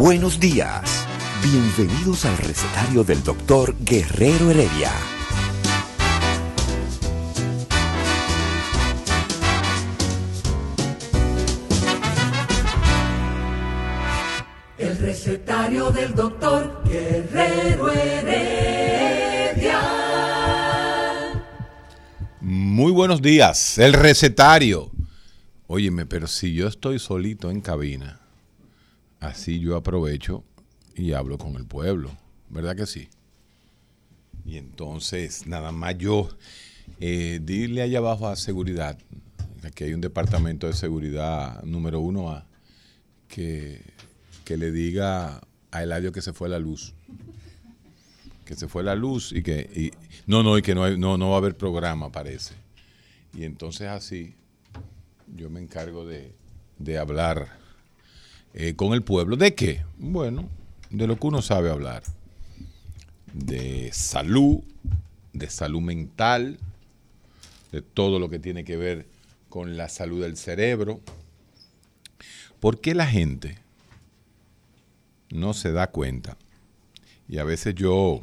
Buenos días. Bienvenidos al recetario del doctor Guerrero Heredia. El recetario del doctor Guerrero Heredia. Muy buenos días, el recetario. Óyeme, pero si yo estoy solito en cabina, así yo aprovecho y hablo con el pueblo, ¿verdad que sí? Y entonces, nada más yo, eh, dile allá abajo a seguridad, aquí hay un departamento de seguridad número uno A, que, que le diga a Eladio que se fue la luz. Que se fue la luz y que... y- no, no, y que no, hay- no, no va a haber programa, parece. Y entonces así yo me encargo de, de hablar eh, con el pueblo. ¿De qué? Bueno, de lo que uno sabe hablar. De salud, de salud mental, de todo lo que tiene que ver con la salud del cerebro. ¿Por qué la gente no se da cuenta? Y a veces yo,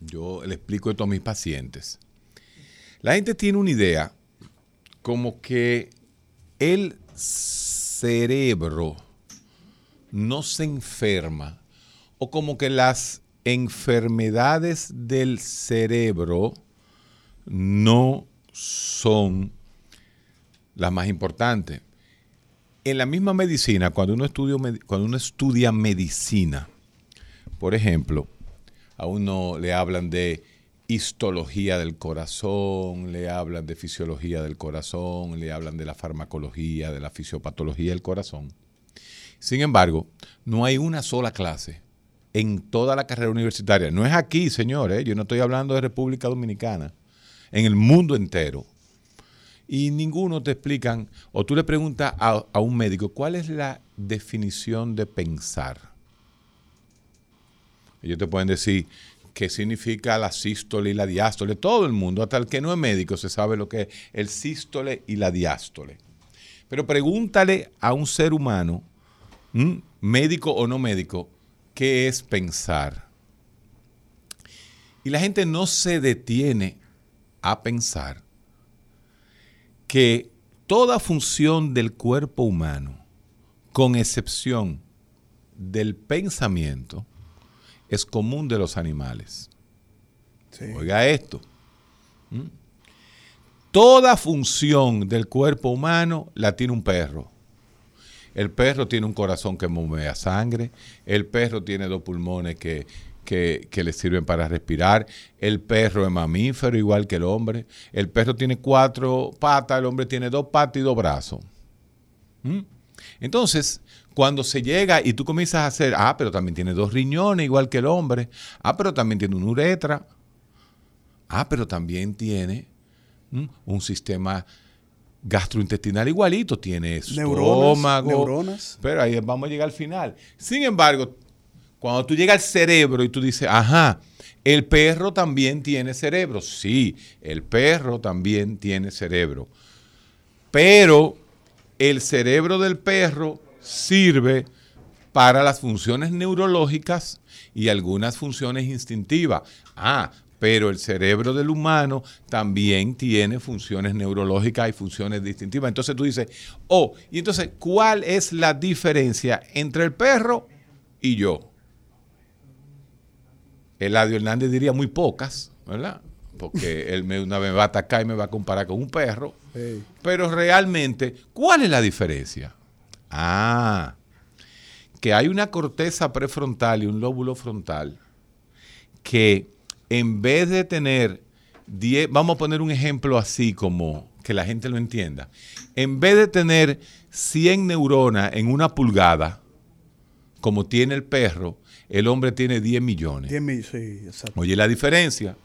yo le explico esto a mis pacientes. La gente tiene una idea como que el cerebro no se enferma o como que las enfermedades del cerebro no son las más importantes. En la misma medicina, cuando uno estudia, cuando uno estudia medicina, por ejemplo, a uno le hablan de histología del corazón, le hablan de fisiología del corazón, le hablan de la farmacología, de la fisiopatología del corazón. Sin embargo, no hay una sola clase en toda la carrera universitaria. No es aquí, señores, yo no estoy hablando de República Dominicana, en el mundo entero. Y ninguno te explican, o tú le preguntas a, a un médico, ¿cuál es la definición de pensar? Ellos te pueden decir qué significa la sístole y la diástole. Todo el mundo, hasta el que no es médico, se sabe lo que es el sístole y la diástole. Pero pregúntale a un ser humano, médico o no médico, qué es pensar. Y la gente no se detiene a pensar que toda función del cuerpo humano, con excepción del pensamiento, es común de los animales. Oiga esto. ¿Mm? Toda función del cuerpo humano la tiene un perro. El perro tiene un corazón que bombea sangre. El perro tiene dos pulmones que, que, que le sirven para respirar. El perro es mamífero igual que el hombre. El perro tiene cuatro patas, el hombre tiene dos patas y dos brazos. ¿Mm? Entonces, cuando se llega y tú comienzas a hacer, ah, pero también tiene dos riñones igual que el hombre. Ah, pero también tiene una uretra. Ah, pero también tiene ¿m? un sistema gastrointestinal igualito, tiene Neuronas, estómago. neuronas. Pero ahí vamos a llegar al final. Sin embargo, cuando tú llegas al cerebro y tú dices, ajá, el perro también tiene cerebro. Sí, el perro también tiene cerebro. Pero el cerebro del perro sirve para las funciones neurológicas y algunas funciones instintivas. Ah, pero el cerebro del humano también tiene funciones neurológicas y funciones distintivas. Entonces tú dices, oh, y entonces, ¿cuál es la diferencia entre el perro y yo? Eladio Hernández diría muy pocas, ¿verdad? Porque él me, una vez me va a atacar y me va a comparar con un perro. Pero realmente, ¿cuál es la diferencia? Ah, que hay una corteza prefrontal y un lóbulo frontal que en vez de tener 10, vamos a poner un ejemplo así como que la gente lo entienda. En vez de tener 100 neuronas en una pulgada, como tiene el perro, el hombre tiene 10 millones. 10 millones, sí, exacto. Oye la diferencia.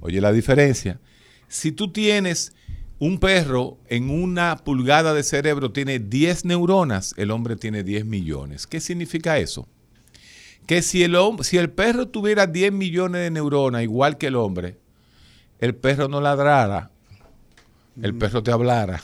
Oye la diferencia. Si tú tienes un perro en una pulgada de cerebro tiene 10 neuronas, el hombre tiene 10 millones. ¿Qué significa eso? Que si el, si el perro tuviera 10 millones de neuronas, igual que el hombre, el perro no ladrara, el perro te hablara.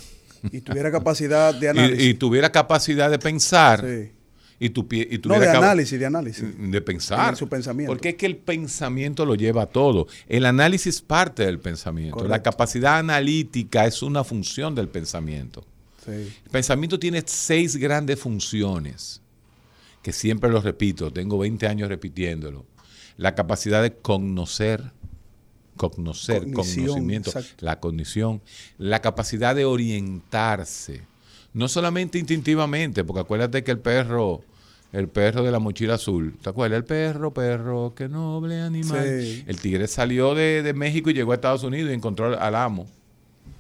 Y tuviera capacidad de análisis. y, y tuviera capacidad de pensar. Sí. Y, tu, y No, tuviera de capa- análisis, de análisis. de pensar. En su pensamiento. Porque es que el pensamiento lo lleva a todo. El análisis es parte del pensamiento. La capacidad analítica es una función del pensamiento. Sí. El pensamiento tiene seis grandes funciones, que siempre lo repito, tengo 20 años repitiéndolo. La capacidad de conocer, conocer, Cognición, conocimiento, exacto. la cognición, la capacidad de orientarse, no solamente instintivamente, porque acuérdate que el perro, el perro de la mochila azul, ¿te acuerdas? El perro, perro, qué noble animal. Sí. El tigre salió de, de México y llegó a Estados Unidos y encontró al amo.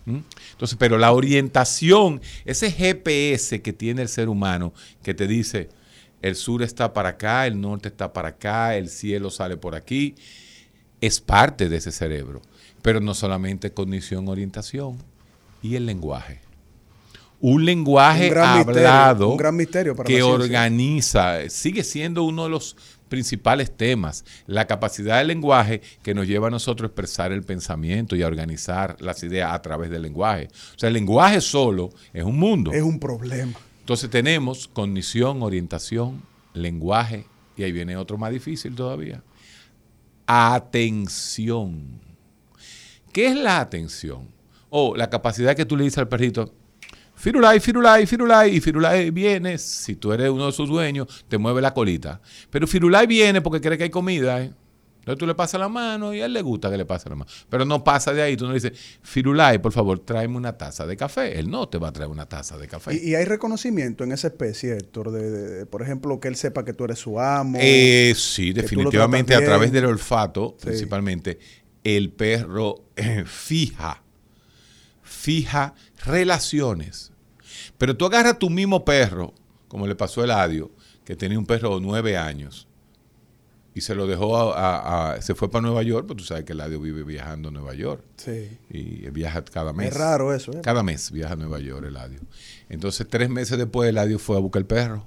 ¿Mm? Entonces, pero la orientación, ese GPS que tiene el ser humano, que te dice, el sur está para acá, el norte está para acá, el cielo sale por aquí, es parte de ese cerebro. Pero no solamente cognición, orientación y el lenguaje. Un lenguaje Un gran misterio, hablado un gran misterio para que organiza, sigue siendo uno de los principales temas, la capacidad del lenguaje que nos lleva a nosotros a expresar el pensamiento y a organizar las ideas a través del lenguaje. O sea, el lenguaje solo es un mundo. Es un problema. Entonces tenemos cognición, orientación, lenguaje, y ahí viene otro más difícil todavía. Atención. ¿Qué es la atención? O la capacidad que tú le dices al perrito, Firulai, Firulai, Firulai, y Firulai viene, si tú eres uno de sus dueños, te mueve la colita. Pero Firulai viene porque cree que hay comida, ¿eh? Entonces tú le pasas la mano y a él le gusta que le pase la mano. Pero no pasa de ahí, tú no le dices, Firulai, por favor, tráeme una taza de café. Él no te va a traer una taza de café. Y, y hay reconocimiento en esa especie, Héctor, de, de- de, por ejemplo, que él sepa que tú eres su amo. Eh, sí, definitivamente a través del olfato, Sí. principalmente, el perro eh, fija, fija relaciones. Pero tú agarras tu mismo perro, como le pasó a Eladio, que tenía un perro de nueve años, y se lo dejó a, a- a- se fue para Nueva York, pues tú sabes que Eladio vive viajando a Nueva York. Sí. Y viaja cada mes. Es raro eso, ¿eh? Cada mes viaja a Nueva York Eladio. Entonces, tres meses después, Eladio fue a buscar el perro.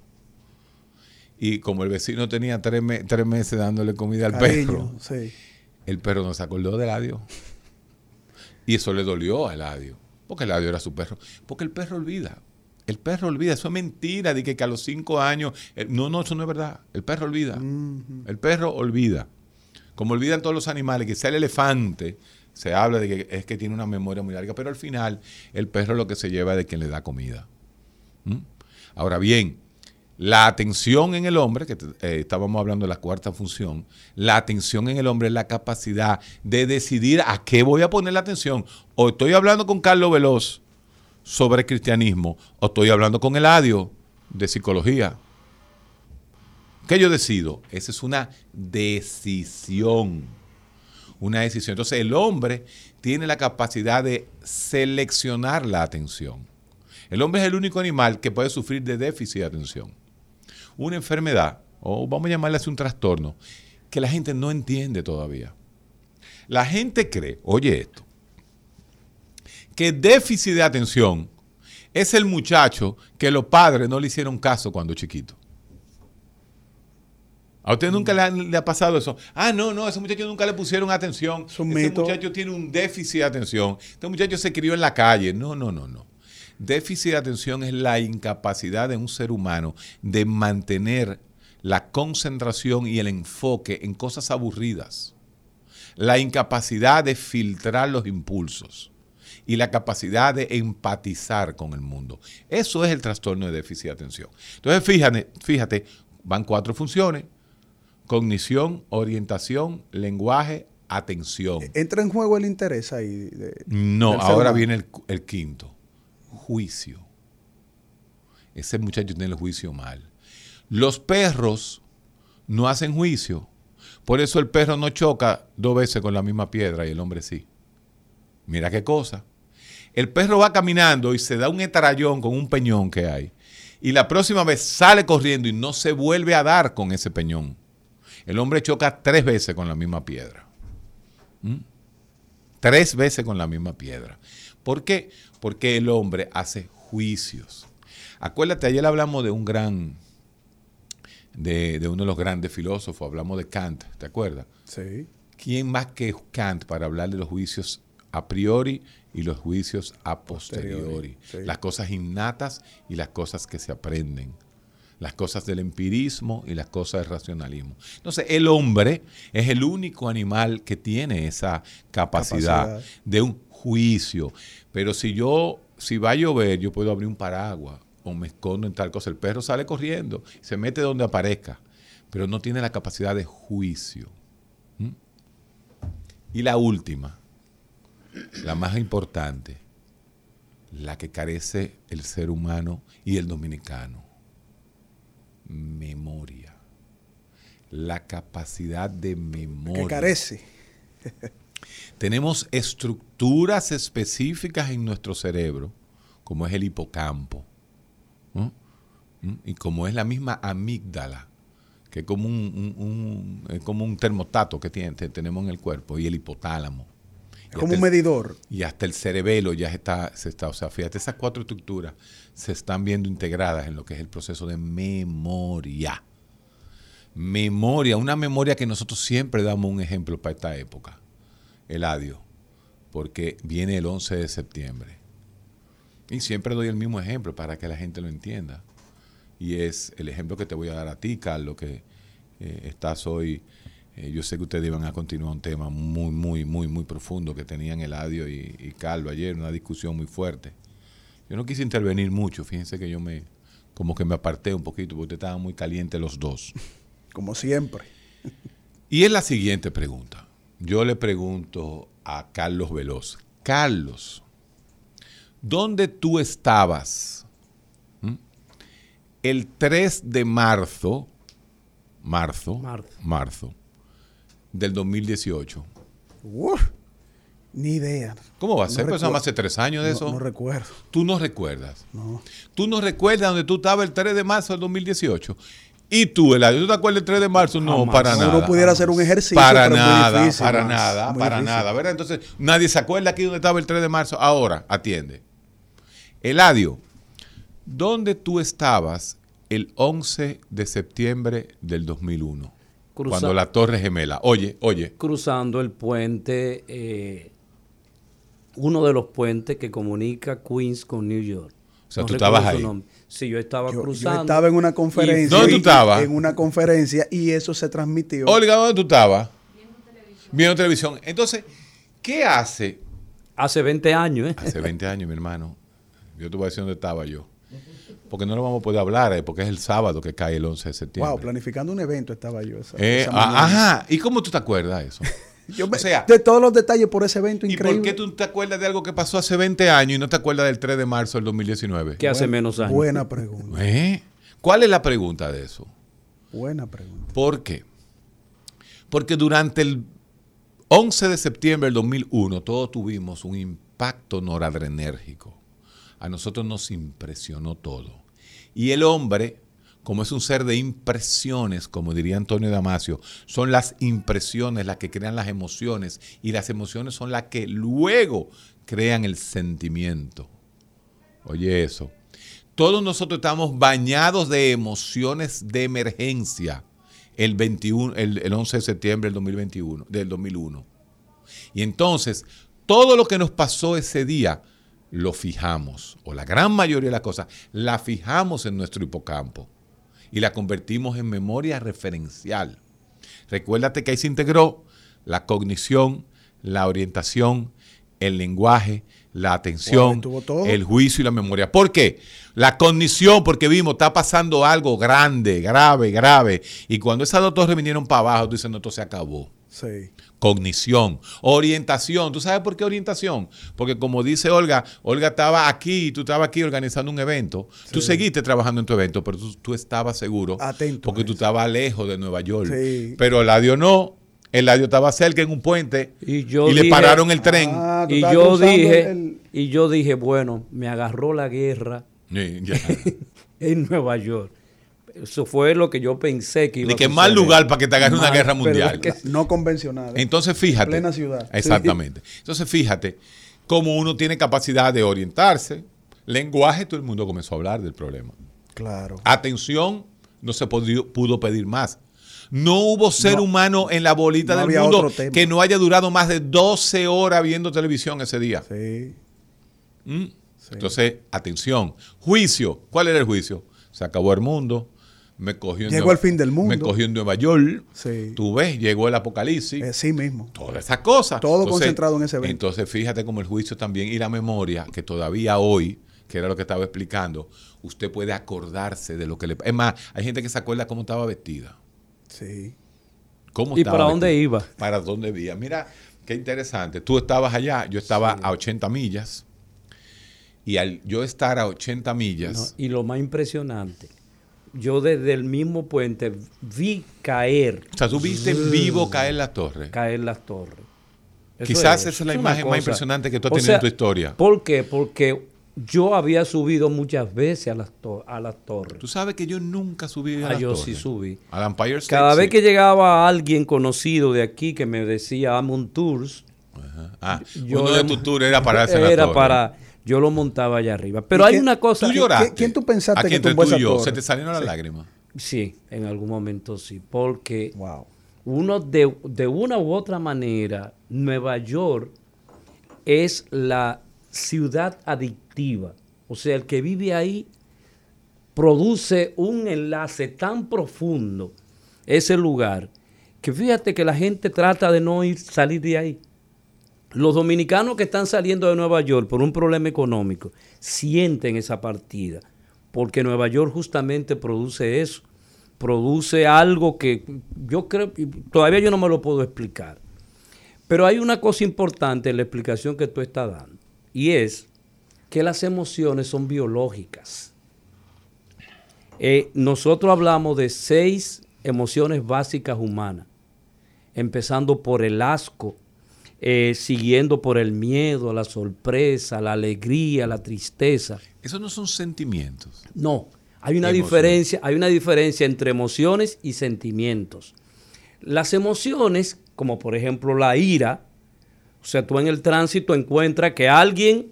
Y como el vecino tenía tres, me- tres meses dándole comida al perro, sí. el perro no se acordó de Eladio. Y eso le dolió a Eladio. Porque Eladio era su perro. Porque el perro olvida. El perro olvida. Eso es mentira. De que, que a los cinco años. eh, no, no, eso no es verdad. El perro olvida. El perro olvida. Como olvidan todos los animales, que sea el elefante, se habla de que es que tiene una memoria muy larga, pero al final el perro lo que se lleva es de quien le da comida. ¿Mm? Ahora bien, la atención en el hombre, que eh, estábamos hablando de la cuarta función, la atención en el hombre es la capacidad de decidir a qué voy a poner la atención. O estoy hablando con Carlos Veloz sobre cristianismo, o estoy hablando con Eladio de psicología. ¿Qué yo decido? Esa es una decisión. Una decisión. Entonces el hombre tiene la capacidad de seleccionar la atención. El hombre es el único animal que puede sufrir de déficit de atención. Una enfermedad, o vamos a llamarle así un trastorno, que la gente no entiende todavía. La gente cree, oye esto, que déficit de atención es el muchacho que los padres no le hicieron caso cuando chiquito. ¿A usted nunca le ha, le ha pasado eso? Ah, no, no, ese muchacho nunca le pusieron atención. Es un ese mito. muchacho tiene un déficit de atención. Este muchacho se crió en la calle. No, no, no, no. Déficit de atención es la incapacidad de un ser humano de mantener la concentración y el enfoque en cosas aburridas. La incapacidad de filtrar los impulsos y la capacidad de empatizar con el mundo. Eso es el trastorno de déficit de atención. Entonces, fíjate, fíjate, van cuatro funciones. Cognición, orientación, lenguaje, atención. Entra en juego el interés ahí. de- No, ahora viene el, el quinto. Juicio. Ese muchacho tiene el juicio mal. Los perros no hacen juicio. Por eso el perro no choca dos veces con la misma piedra y el hombre sí. Mira qué cosa. El perro va caminando y se da un etarallón con un peñón que hay. Y la próxima vez sale corriendo y no se vuelve a dar con ese peñón. El hombre choca tres veces con la misma piedra. ¿Mm? Tres veces con la misma piedra. ¿Por qué? Porque el hombre hace juicios. Acuérdate, ayer hablamos de un gran, de, de uno de los grandes filósofos, hablamos de Kant, ¿te acuerdas? Sí. ¿Quién más que Kant para hablar de los juicios a priori y los juicios a posteriori? Posteriori, sí. Las cosas innatas y las cosas que se aprenden. Las cosas del empirismo y las cosas del racionalismo. Entonces, el hombre es el único animal que tiene esa capacidad, Capacidad. de un juicio. Pero si yo, si va a llover, yo puedo abrir un paraguas o me escondo en tal cosa. El perro sale corriendo, se mete donde aparezca, pero no tiene la capacidad de juicio. ¿Mm? Y la última, la más importante, la que carece el ser humano y el dominicano, memoria. La capacidad de memoria. Que carece. Tenemos estructuras específicas en nuestro cerebro, como es el hipocampo, ¿no? ¿Mm? y como es la misma amígdala, que es como un, un- un- es como un termostato que tiene- tenemos en el cuerpo, y el hipotálamo. Es como un el- medidor. y hasta el cerebelo ya está, se está, o sea, fíjate, esas cuatro estructuras se están viendo integradas en lo que es el proceso de memoria. Memoria, una memoria que nosotros siempre damos un ejemplo para esta época, el adio, porque viene el 11 de septiembre. Y siempre doy el mismo ejemplo para que la gente lo entienda. Y es el ejemplo que te voy a dar a ti, Carlos, que eh, estás hoy. eh, yo sé que ustedes iban a continuar un tema muy, muy, muy, muy profundo que tenían Eladio y, y Carlos ayer, una discusión muy fuerte. Yo no quise intervenir mucho, fíjense que yo me, como que me aparté un poquito, porque estaban muy calientes los dos. Como siempre. Y es la siguiente pregunta. Yo le pregunto a Carlos Veloz. Carlos, ¿dónde tú estabas ¿m? el 3 de marzo, marzo, Marzo. marzo del 2018? Uf, ni idea. ¿Cómo va a No ser? Pues recuerdo. hace tres años de No- eso. No, recuerdo. Tú no recuerdas. No. Tú no recuerdas dónde tú estabas el 3 de marzo del 2018. Y tú, Eladio, ¿tú te acuerdas del 3 de marzo? No, Jamás. para Uno nada. pudiera hacer un ejercicio. Para pero es muy nada, difícil. para Más. nada, Muy para difícil. nada, ¿verdad? Entonces, nadie se acuerda aquí dónde estaba el 3 de marzo. Ahora, atiende. Eladio, ¿dónde tú estabas el 11 de septiembre del 2001? Cruza- Cuando la Torre Gemela. Oye, oye, cruzando el puente, eh, uno de los puentes que comunica Queens con New York. O sea, No tú estabas ahí. Sí, yo estaba Yo, yo estaba en una conferencia. ¿Dónde tú estabas? En una conferencia y eso se transmitió. Olga, ¿dónde tú estabas? Viendo televisión. Entonces, ¿qué hace Hace 20 años, ¿eh? Hace 20 años, mi hermano. Yo te voy a decir dónde estaba yo. Porque no lo vamos a poder hablar, eh, porque es el sábado que cae el 11 de septiembre. Wow, planificando un evento estaba yo. Esa, Eh, esa ah, ajá. ¿Y cómo tú te acuerdas de eso? Yo me- o sea, de todos los detalles por ese evento ¿y increíble. por qué tú te acuerdas de algo que pasó hace 20 años y no te acuerdas del 3 de marzo del 2019? Que hace menos años. Buena pregunta. ¿Eh? ¿Cuál es la pregunta de eso? Buena pregunta. ¿Por qué? Porque durante el 11 de septiembre del 2001 todos tuvimos un impacto noradrenérgico. A nosotros nos impresionó todo. Y el hombre, como es un ser de impresiones, como diría Antonio Damasio, son las impresiones las que crean las emociones y las emociones son las que luego crean el sentimiento. Oye eso. Todos nosotros estamos bañados de emociones de emergencia el, 21, el, el 11 de septiembre del 2021, del 2001. Y entonces, todo lo que nos pasó ese día lo fijamos, o la gran mayoría de las cosas, la fijamos en nuestro hipocampo y la convertimos en memoria referencial. Recuérdate que ahí se integró la cognición, la orientación, el lenguaje, la atención, el juicio y la memoria. ¿Por qué? La cognición, porque vimos, está pasando algo grande, grave, grave. Y cuando esas dos torres vinieron para abajo, tú dices, no, esto se acabó. Sí. Cognición, orientación. ¿Tú sabes por qué orientación? Porque como dice Olga, Olga estaba aquí y tú estabas aquí organizando un evento. Tú seguiste trabajando en tu evento, pero tú, tú estabas seguro. Atento Porque tú estabas lejos de Nueva York. Sí. Pero Eladio no. Eladio estaba cerca en un puente Y yo le dije- pararon el tren. Ah, Y yo dije, el- y yo dije, bueno, me agarró la guerra Sí, ya. en Nueva York. Eso fue lo que yo pensé que iba Ni a que mal lugar para que te agarre una guerra mundial. es que- no convencional. ¿eh? Entonces fíjate. Plena ciudad. Exactamente. Entonces fíjate cómo uno tiene capacidad de orientarse. Lenguaje, todo el mundo comenzó a hablar del problema. Claro. Atención, no se pudo, pudo pedir más. No hubo ser No. humano en la bolita No del mundo que no haya durado más de 12 horas viendo televisión ese día. Sí. ¿Mm? Sí. Entonces, atención. Juicio. ¿Cuál era el juicio? Se acabó el mundo. Me cogió en Llegó Nueva- el fin del mundo. Me cogió en Nueva York. Sí. Tú ves, llegó el apocalipsis. Eh, sí mismo. todas esas cosas. Todo concentrado en ese evento. Entonces, fíjate como el juicio también y la memoria, que todavía hoy, que era lo que estaba explicando, usted puede acordarse de lo que le... Es más, hay gente que se acuerda cómo estaba vestida. Sí. ¿Cómo ¿Y estaba para dónde vestida. iba? Para dónde iba. Mira, qué interesante. Tú estabas allá, yo estaba a 80 millas. Y al yo estar a 80 No, millas, y lo más impresionante, yo desde el mismo puente vi caer, o sea, tú viste en vivo caer la torre. caer las torres. Eso Quizás esa es la imagen más impresionante que tú has tenido en tu historia. ¿Por qué? Porque yo había subido muchas veces a las, a las torres. Tú sabes que yo nunca subí a Ah, la yo torre. sí subí. Al Empire State. Cada vez sí. que llegaba alguien conocido de aquí que me decía Amon Tours, Ah, yo uno de tus tours era pararse en la era torre. para yo lo montaba allá arriba. Pero ¿Y hay qué- una cosa. Tú ¿Qui- lloraste. quién tú pensaste Aquí que tumbó tú y esa yo, torre? se te salieron las lágrimas. Sí, en algún momento sí, porque Wow. uno de, de una u otra manera, Nueva York es la ciudad adictiva. O sea, el que vive ahí produce un enlace tan profundo, ese lugar, que fíjate que la gente trata de no ir, salir de ahí. Los dominicanos que están saliendo de Nueva York por un problema económico sienten esa partida, porque Nueva York justamente produce eso, produce algo que yo creo, todavía yo no me lo puedo explicar. Pero hay una cosa importante en la explicación que tú estás dando, y es que las emociones son biológicas. Eh, nosotros hablamos de seis emociones básicas humanas, empezando por el asco, eh, siguiendo por el miedo, la sorpresa, la alegría, la tristeza. Esos no son sentimientos. No, hay una Emociones. diferencia, hay una diferencia entre emociones y sentimientos. Las emociones, como por ejemplo la ira, o sea, tú en el tránsito encuentras que alguien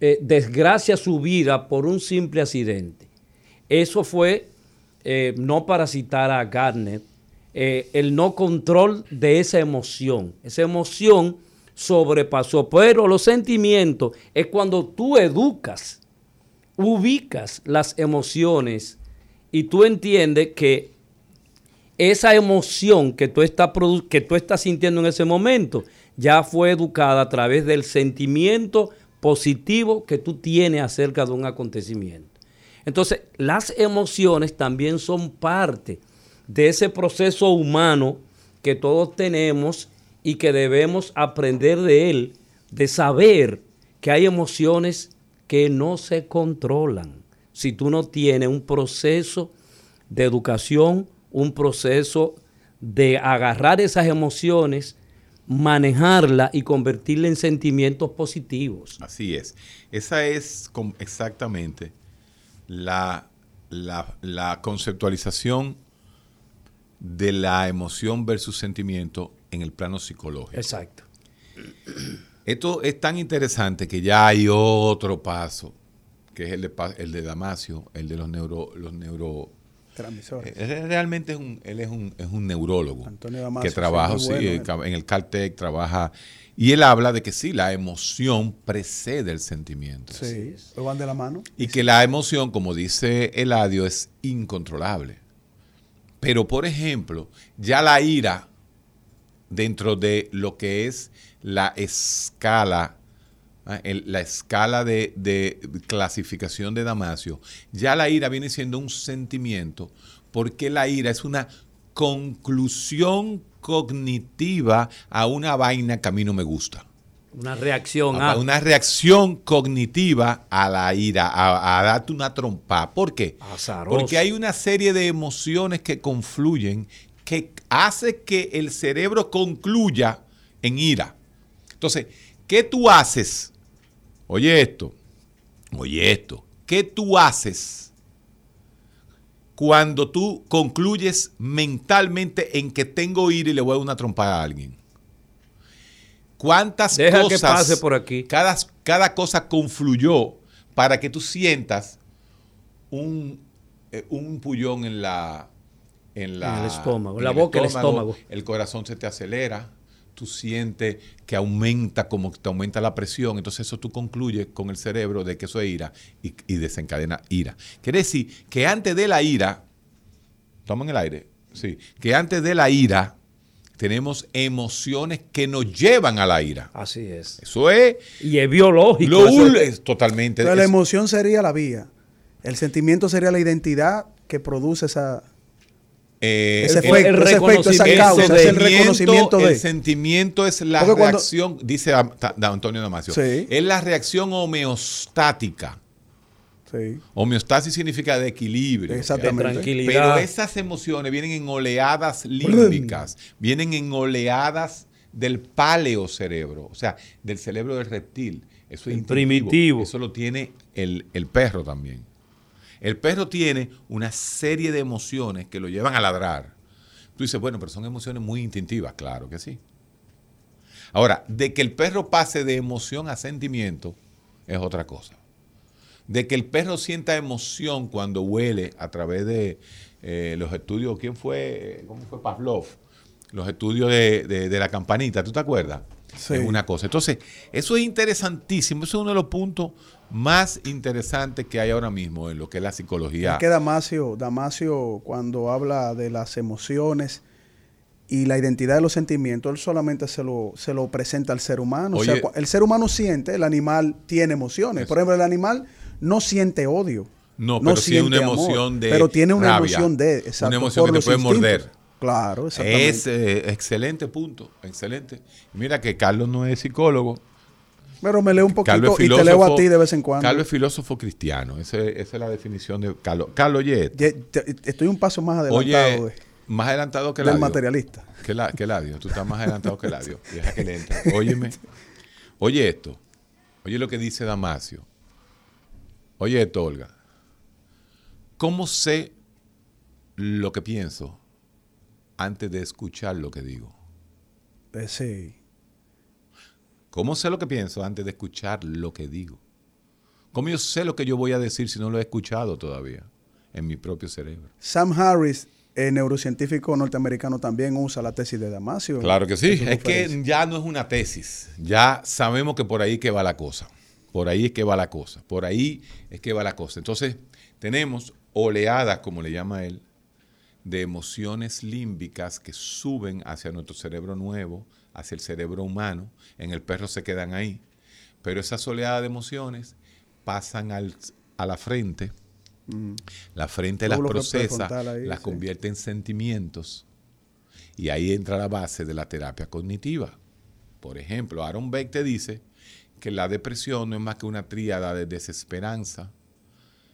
eh, desgracia su vida por un simple accidente. Eso fue, eh, no para citar a Gardner, eh, el no control de esa emoción. Esa emoción sobrepasó. Pero los sentimientos es cuando tú educas, ubicas las emociones y tú entiendes que esa emoción que tú, que tú estás sintiendo en ese momento ya fue educada a través del sentimiento positivo que tú tienes acerca de un acontecimiento. Entonces, las emociones también son parte de ese proceso humano que todos tenemos y que debemos aprender de él, de saber que hay emociones que no se controlan. Si tú no tienes un proceso de educación, un proceso de agarrar esas emociones, manejarla y convertirla en sentimientos positivos. Así es. Esa es exactamente la, la- la conceptualización de la emoción versus sentimiento en el plano psicológico. Exacto. Esto es tan interesante que ya hay otro paso, que es el de, el de Damasio, el de los neuro, los neuro Transmisores. Eh, Realmente es un, él es un, es un neurólogo Antonio Damasio, que trabaja sí, bueno, en ca- en el Caltech, trabaja y él habla de que sí, la emoción precede el sentimiento Sí. ¿Lo van de la mano? y que la emoción, como dice Eladio, es incontrolable. Pero, por ejemplo, ya la ira, dentro de lo que es la escala, ah, la escala de, de clasificación de Damasio, ya la ira viene siendo un sentimiento, porque la ira es una conclusión cognitiva a una vaina que a mí no me gusta. Una reacción A- a... Una reacción cognitiva a la ira, a, a darte una trompa. ¿Por qué? Azaroso. Porque hay una serie de emociones que confluyen que hace que el cerebro concluya en ira. Entonces, ¿qué tú haces? Oye esto, oye esto, ¿qué tú haces cuando tú concluyes mentalmente en que tengo ira y le voy a dar una trompada a alguien? ¿Cuántas Deja que cosas pase por aquí. Cada, cada cosa confluyó para que tú sientas un, eh, un pullón en la, en la En el estómago, la boca, el estómago. El corazón se te acelera, tú sientes que aumenta, como que te aumenta la presión, entonces eso tú concluyes con el cerebro de que eso es ira y, y desencadena ira. Quiere decir que antes de la ira, ¿estamos en el aire? Sí, que antes de la ira tenemos emociones que nos llevan a la ira. Así es. Eso es Y es biológico. lo es totalmente. Entonces, la emoción sería la vía. El sentimiento sería la identidad que produce esa, eh, ese el- efecto, el ese efecto, esa reconocimiento causa, el reconocimiento el sentimiento es la Porque cuando- reacción, dice Da- Antonio Damasio, Sí. es la reacción homeostática. Sí. Homeostasis significa de equilibrio. Exactamente. De tranquilidad. Pero esas emociones vienen en oleadas límbicas, vienen en oleadas del paleocerebro, o sea, del cerebro del reptil. Eso es primitivo. Eso lo tiene el, el perro también. El perro tiene una serie de emociones que lo llevan a ladrar. Tú dices, bueno, pero son emociones muy instintivas, claro que sí. Ahora, de que el perro pase de emoción a sentimiento es otra cosa. De que el perro sienta emoción cuando huele a través de eh, los estudios, ¿quién fue? ¿Cómo fue Pavlov? Los estudios de, de- de la campanita, ¿tú te acuerdas? Sí. Es una cosa. Entonces, eso es interesantísimo. Eso es uno de los puntos más interesantes que hay ahora mismo en lo que es la psicología. Es que Damasio, Damasio, cuando habla de las emociones y la identidad de los sentimientos, él solamente se lo, se lo presenta al ser humano. o sea, el ser humano siente, el animal tiene emociones. Eso. Por ejemplo, el animal no siente odio. No, pero sí una emoción de Pero tiene una rabia. emoción de. Exacto, Una emoción que te puede instintos. morder. Claro, exactamente. Es eh, excelente punto, excelente. Mira que Carlos no es psicólogo. Pero me leo un poquito y te leo a ti de vez en cuando. Carlos es filósofo cristiano. Ese- esa es la definición de Carlos. Carlos, oye, Estoy un paso más adelantado oye, de- más adelantado que del Ladio. materialista. Que, la, que. Tú estás más adelantado que Ladio. Deja que le entre. Óyeme. Oye esto. Oye lo que dice Damasio. Oye esto, Olga. ¿Cómo sé lo que pienso antes de escuchar lo que digo? Eh, sí. ¿Cómo sé lo que pienso antes de escuchar lo que digo? ¿Cómo yo sé lo que yo voy a decir si no lo he escuchado todavía en mi propio cerebro? Sam Harris, el neurocientífico norteamericano, también usa la tesis de Damasio. Claro que sí. Es que ya no es una tesis. Ya sabemos que por ahí que va la cosa. Por ahí es que va la cosa. Por ahí es que va la cosa. Entonces, tenemos oleadas, como le llama él, de emociones límbicas que suben hacia nuestro cerebro nuevo, hacia el cerebro humano. En el perro se quedan ahí. Pero esas oleadas de emociones pasan al- a la frente. La frente las procesa, ahí, las sí. convierte en sentimientos. Y ahí entra la base de la terapia cognitiva. Por ejemplo, Aaron Beck te dice que la depresión no es más que una tríada de desesperanza,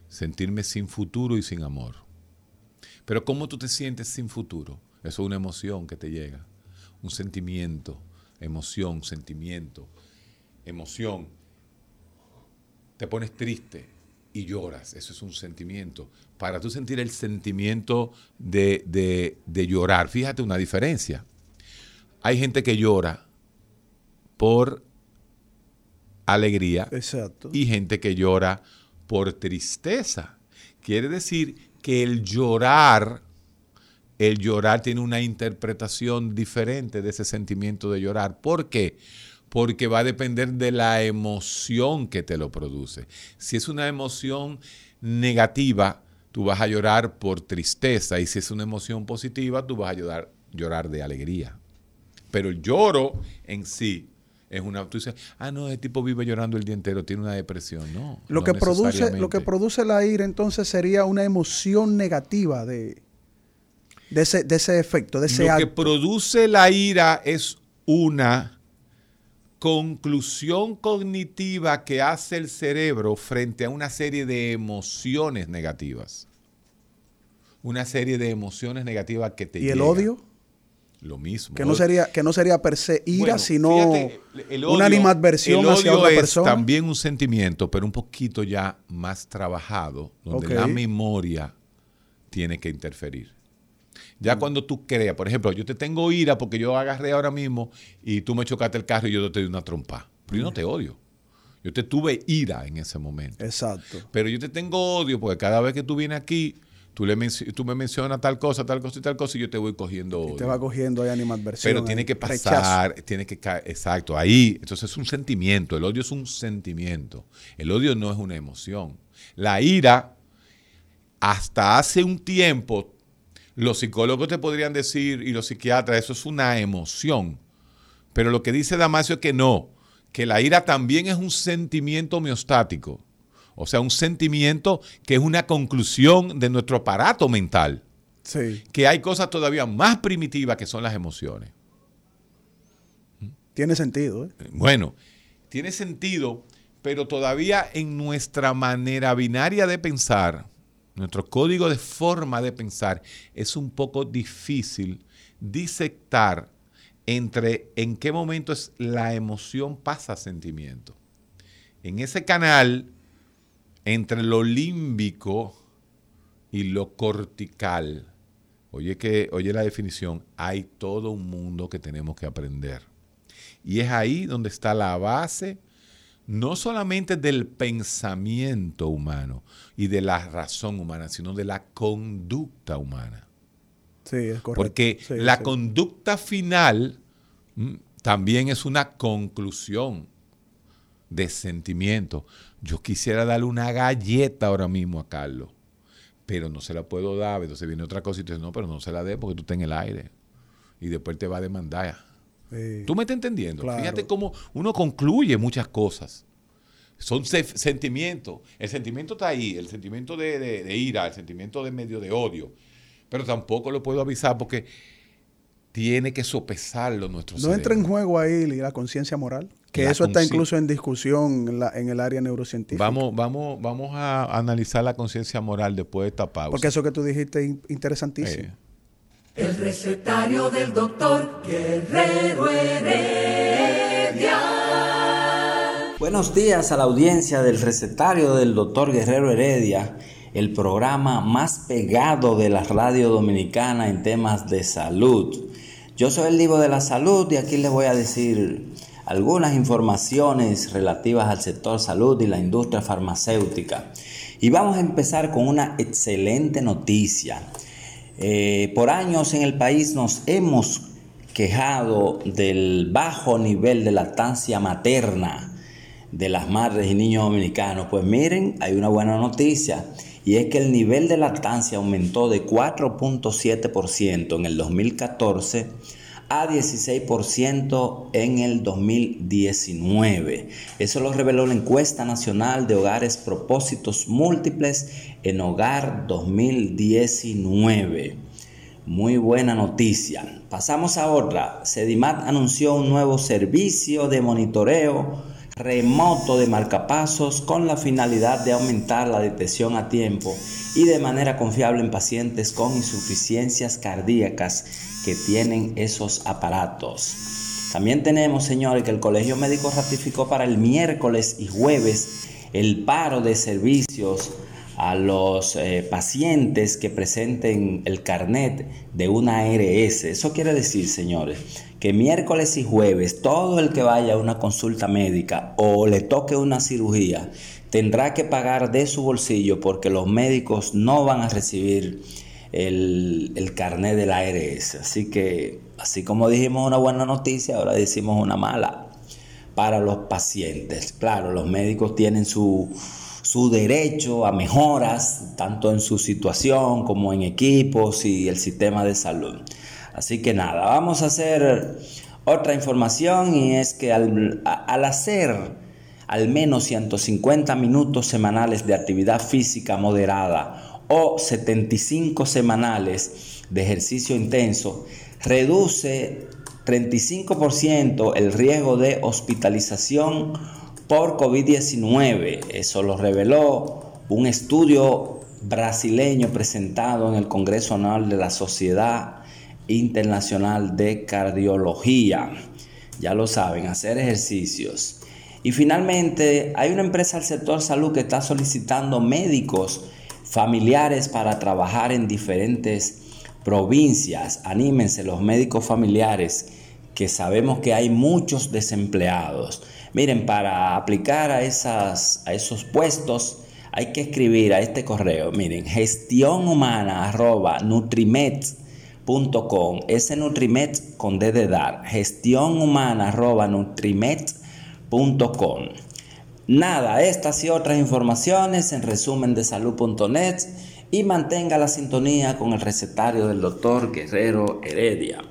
sentirme sin futuro y sin amor. Pero ¿cómo tú te sientes sin futuro? Eso es una emoción que te llega, un sentimiento, emoción, sentimiento, emoción. Te pones triste y lloras, eso es un sentimiento. Para tú sentir el sentimiento de, de- de llorar, fíjate una diferencia. Hay gente que llora por alegría Exacto. y gente que llora por tristeza. Quiere decir que el llorar, el llorar tiene una interpretación diferente de ese sentimiento de llorar. ¿Por qué? Porque va a depender de la emoción que te lo produce. Si es una emoción negativa, tú vas a llorar por tristeza. Y si es una emoción positiva, tú vas a llorar, llorar de alegría. Pero el lloro en sí es una. Tú dices, ah, no, el tipo vive llorando el día entero, tiene una depresión. No. Lo, no que produce, lo que produce la ira entonces sería una emoción negativa de, de, ese, de ese efecto, de ese Lo que produce la ira es una conclusión cognitiva que hace el cerebro frente a una serie de emociones negativas. una serie de emociones negativas que te ¿Y el odio? Lo mismo. Que no sería, que no sería per se ira, Bueno, sino fíjate, el una odio- animadversión el hacia odio otra es persona. también un sentimiento, pero un poquito ya más trabajado, donde la memoria tiene que interferir. Ya cuando tú creas, por ejemplo, yo te tengo ira porque yo agarré ahora mismo y tú me chocaste el carro y yo te di una trompa. Pero yo no te odio. Yo te tuve ira en ese momento. Exacto. Pero yo te tengo odio porque cada vez que tú vienes aquí, tú, le menci- tú me mencionas tal cosa, tal cosa y tal cosa y yo te voy cogiendo odio. Te va cogiendo ahí animadversión. Pero tiene que rechazo. pasar, tiene que caer, exacto, ahí. Entonces es un sentimiento, el odio es un sentimiento. El odio no es una emoción. La ira, hasta hace un tiempo, los psicólogos te podrían decir y los psiquiatras, eso es una emoción. Pero lo que dice Damasio es que no, que la ira también es un sentimiento homeostático. O sea, un sentimiento que es una conclusión de nuestro aparato mental Sí. que hay cosas todavía más primitivas que son las emociones. Tiene sentido. ¿eh? Bueno, tiene sentido, pero todavía en nuestra manera binaria de pensar, nuestro código de forma de pensar, es un poco difícil disectar entre en qué momento es la emoción pasa a sentimiento. En ese canal, entre lo límbico y lo cortical, oye, que, oye la definición, hay todo un mundo que tenemos que aprender. Y es ahí donde está la base, no solamente del pensamiento humano y de la razón humana, sino de la conducta humana. Sí, es correcto. Porque Sí, la sí. conducta final mm, también es una conclusión de sentimiento. Yo quisiera darle una galleta ahora mismo a Carlos, pero no se la puedo dar. Entonces viene otra cosa y te dice, no, pero no se la dé porque tú estás en el aire. Y después te va a demandar. Sí. ¿Tú me estás entendiendo? Claro. Fíjate cómo uno concluye muchas cosas. Son se- sentimientos. El sentimiento está ahí, el sentimiento de, de- de ira, el sentimiento de medio de odio. Pero tampoco lo puedo avisar porque tiene que sopesarlo nuestro No entra en juego ahí la conciencia moral, que La eso está incluso en discusión en, la- en el área neurocientífica. Vamos, vamos, vamos a analizar la conciencia moral después de esta pausa. Porque eso que tú dijiste es in- interesantísimo. Eh, El recetario del doctor Guerrero Heredia. Buenos días a la audiencia del recetario del doctor Guerrero Heredia, el programa más pegado de la radio dominicana en temas de salud. Yo soy el Divo de la Salud y aquí les voy a decir algunas informaciones relativas al sector salud y la industria farmacéutica. Y vamos a empezar con una excelente noticia. Eh, por años en el país nos hemos quejado del bajo nivel de lactancia materna de las madres y niños dominicanos. Pues miren, hay una buena noticia y es que el nivel de lactancia aumentó de 4.7% en el 2014 a 16% en el 2019. Eso lo reveló la encuesta nacional de hogares propósitos múltiples en Hogar 2019. Muy buena noticia. Pasamos a otra. Sedimat anunció un nuevo servicio de monitoreo remoto de marcapasos con la finalidad de aumentar la detección a tiempo y de manera confiable en pacientes con insuficiencias cardíacas que tienen esos aparatos. También tenemos, señores, que el Colegio Médico ratificó para el miércoles y jueves el paro de servicios a los eh, pacientes que presenten el carnet de una ARS. Eso quiere decir, señores, que miércoles y jueves todo el que vaya a una consulta médica o le toque una cirugía tendrá que pagar de su bolsillo porque los médicos no van a recibir el, el carnet de la ARS. Así que, así como dijimos una buena noticia, ahora decimos una mala para los pacientes. Claro, los médicos tienen su, su derecho a mejoras, tanto en su situación como en equipos y el sistema de salud. Así que nada, vamos a hacer otra información y es que al, al hacer al menos 150 minutos semanales de actividad física moderada o 75 semanales de ejercicio intenso, reduce 35% el riesgo de hospitalización por COVID-19. Eso lo reveló un estudio brasileño presentado en el Congreso Anual de la Sociedad Internacional de Cardiología. Ya lo saben, hacer ejercicios. Y finalmente, hay una empresa del sector salud que está solicitando médicos familiares para trabajar en diferentes provincias. Anímense los médicos familiares, que sabemos que hay muchos desempleados. Miren, para aplicar a, esas, a esos puestos hay que escribir a este correo. Miren, gestión humana arroba nutrimet.com. Ese nutrimet con D de dar. Gestión humana arroba nutrimet.com. Nada, estas y otras informaciones en resumen de salud.net y mantenga la sintonía con el recetario del doctor Guerrero Heredia.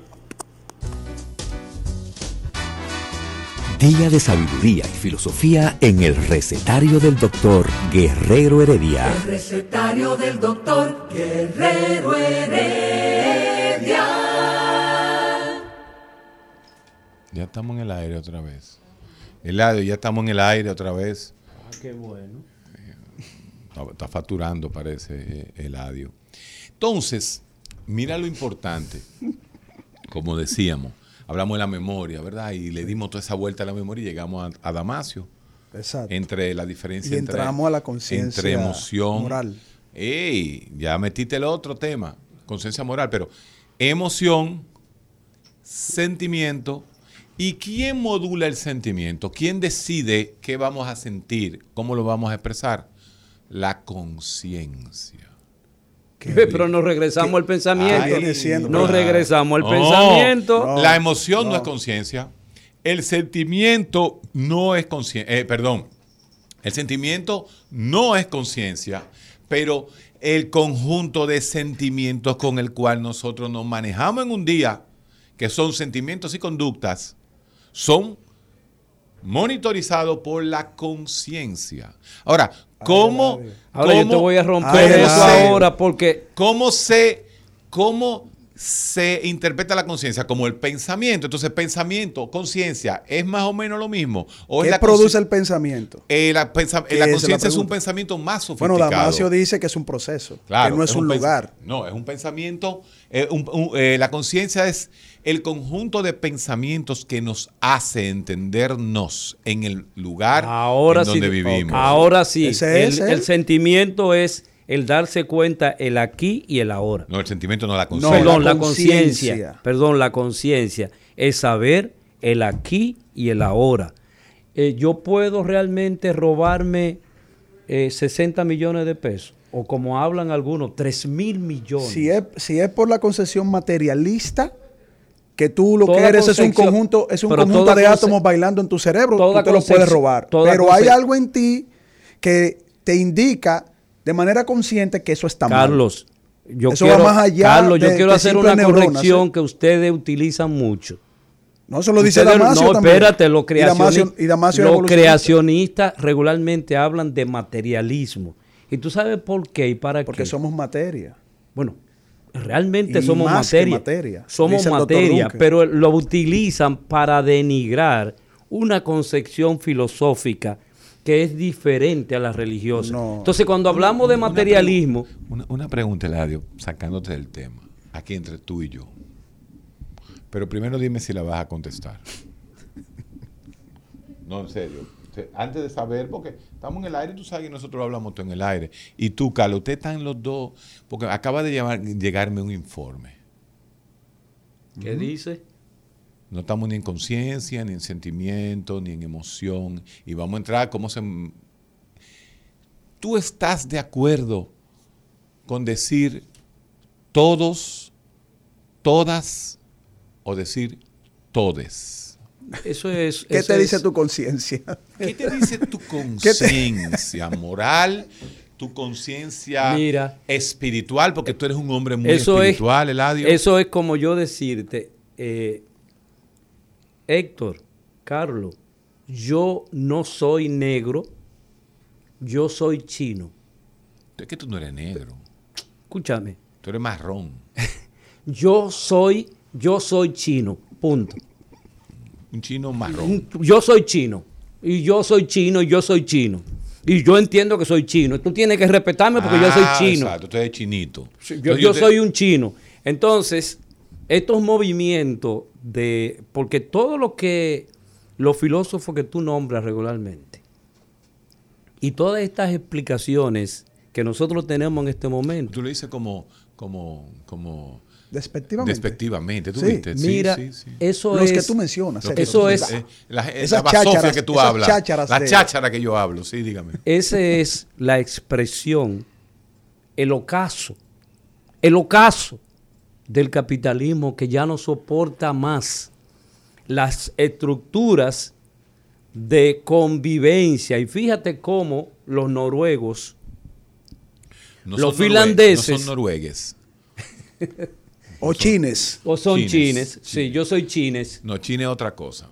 Día de sabiduría y filosofía en el recetario del doctor Guerrero Heredia. El recetario del doctor Guerrero Heredia. Ya estamos en el aire otra vez. Eladio, ya estamos en el aire otra vez. Ah, qué bueno. Está, está facturando, parece, eh, Eladio. Entonces, mira lo importante. Como decíamos, hablamos de la memoria, ¿verdad? Y le dimos toda esa vuelta a la memoria y llegamos a, a Damasio. Exacto. Entre la diferencia Y entre, entramos a la conciencia entre emoción. moral. ¡Ey! Ya metiste el otro tema, conciencia moral, pero emoción, sentimiento. ¿Y quién modula el sentimiento? ¿Quién decide qué vamos a sentir? ¿Cómo lo vamos a expresar? La conciencia. Pero nos regresamos al pensamiento. Ay, siendo- nos regresamos al No, pensamiento. no. la emoción no, no. es conciencia. El sentimiento no es conciencia. perdón. El sentimiento no es conciencia, pero el conjunto de sentimientos con el cual nosotros nos manejamos en un día, que son sentimientos y conductas, son monitorizados por la conciencia. Ahora, ¿cómo, Ahora yo te cómo- voy a romper Ay, eso ay. ahora porque ¿Cómo se, cómo se interpreta la conciencia? Como el pensamiento. Entonces, pensamiento, conciencia, ¿es más o menos lo mismo? ¿O es ¿Qué la produce el pensamiento? eh, la pensa- ¿Qué la es la conciencia es un pensamiento más Bueno, sofisticado. Damasio dice que es un proceso, Claro, que no es, un lugar. No, es un pensamiento. eh, un- un- eh, la conciencia es el conjunto de pensamientos que nos hace entendernos en el lugar ahora en donde sí, vivimos. ahora sí, Ese es, el sentimiento es el darse cuenta el aquí y el ahora. No, el sentimiento no la No, conciencia. perdón, la conciencia. Perdón, la conciencia es saber el aquí y el ahora. Eh, yo puedo realmente robarme eh, 60 millones de pesos o como hablan algunos, 3 mil millones. Si es, si es por la concesión materialista, que tú lo que eres es un conjunto, es un conjunto de átomos bailando en tu cerebro, tú te lo puedes robar. Pero hay algo en ti que te indica de manera consciente que eso está mal. Carlos, yo Eso quiero, va más allá Carlos, yo quiero hacer una neuronas, corrección ¿eh? que ustedes utilizan mucho. No, eso lo dice Ustedes- Damasio no, también. espérate, los Y Damasio- creacionistas, y Damasio los creacionistas regularmente hablan de materialismo. ¿Y tú sabes por qué y para Porque qué? somos materia. Bueno, realmente Y somos más que materia. materia, Somos materia, pero lo utilizan para denigrar una concepción filosófica que es diferente a la religiosa. No. Entonces, cuando hablamos de materialismo, Una, una pregunta, Eladio, sacándote del tema, aquí entre tú y yo. Pero primero dime si la vas a contestar. No, en serio. Antes de saber, porque estamos en el aire, tú sabes que nosotros hablamos todo en el aire. Y tú, Carlos, ustedes están los dos, porque acaba de llamar- llegarme un informe. ¿qué dice? No estamos ni en conciencia, ni en sentimiento, ni en emoción. Y vamos a entrar cómo se... ¿Tú estás de acuerdo con decir todos, todas o decir todes? Eso es. ¿Qué eso te dice es- tu conciencia? ¿Qué te dice tu conciencia moral, tu conciencia Mira. espiritual? Porque tú eres un hombre muy Eso es- espiritual, Eladio. Eso es como yo decirte, eh, Héctor, Carlos, yo no soy negro, yo soy chino. Es que tú no eres negro, Escúchame, tú eres marrón. yo soy, yo soy chino, punto. Un chino marrón. Yo soy chino, y yo soy chino, y yo soy chino. Y yo entiendo que soy chino. Tú tienes que respetarme porque yo soy Ah, chino. Exacto, usted es chinito. Yo, Entonces, yo usted- soy un chino. Entonces, estos movimientos de. Porque todo lo que. Los filósofos que tú nombras regularmente. Y todas estas explicaciones que nosotros tenemos en este momento. Tú lo dices como, como, como Despectivamente. despectivamente. ¿tú Sí, viste? Mira, sí, sí. eso Los es. que tú mencionas. Que eso es- eh, la, esas esa basofia que tú esas hablas. La de- cháchara que yo hablo, sí, dígame. Esa es la expresión, el ocaso, el ocaso del capitalismo que ya no soporta más las estructuras de convivencia. Y fíjate cómo los noruegos, No Los finlandeses- No son noruegues. O chines. o son Chines, chines, sí. sí, yo soy chines, No, China es otra cosa.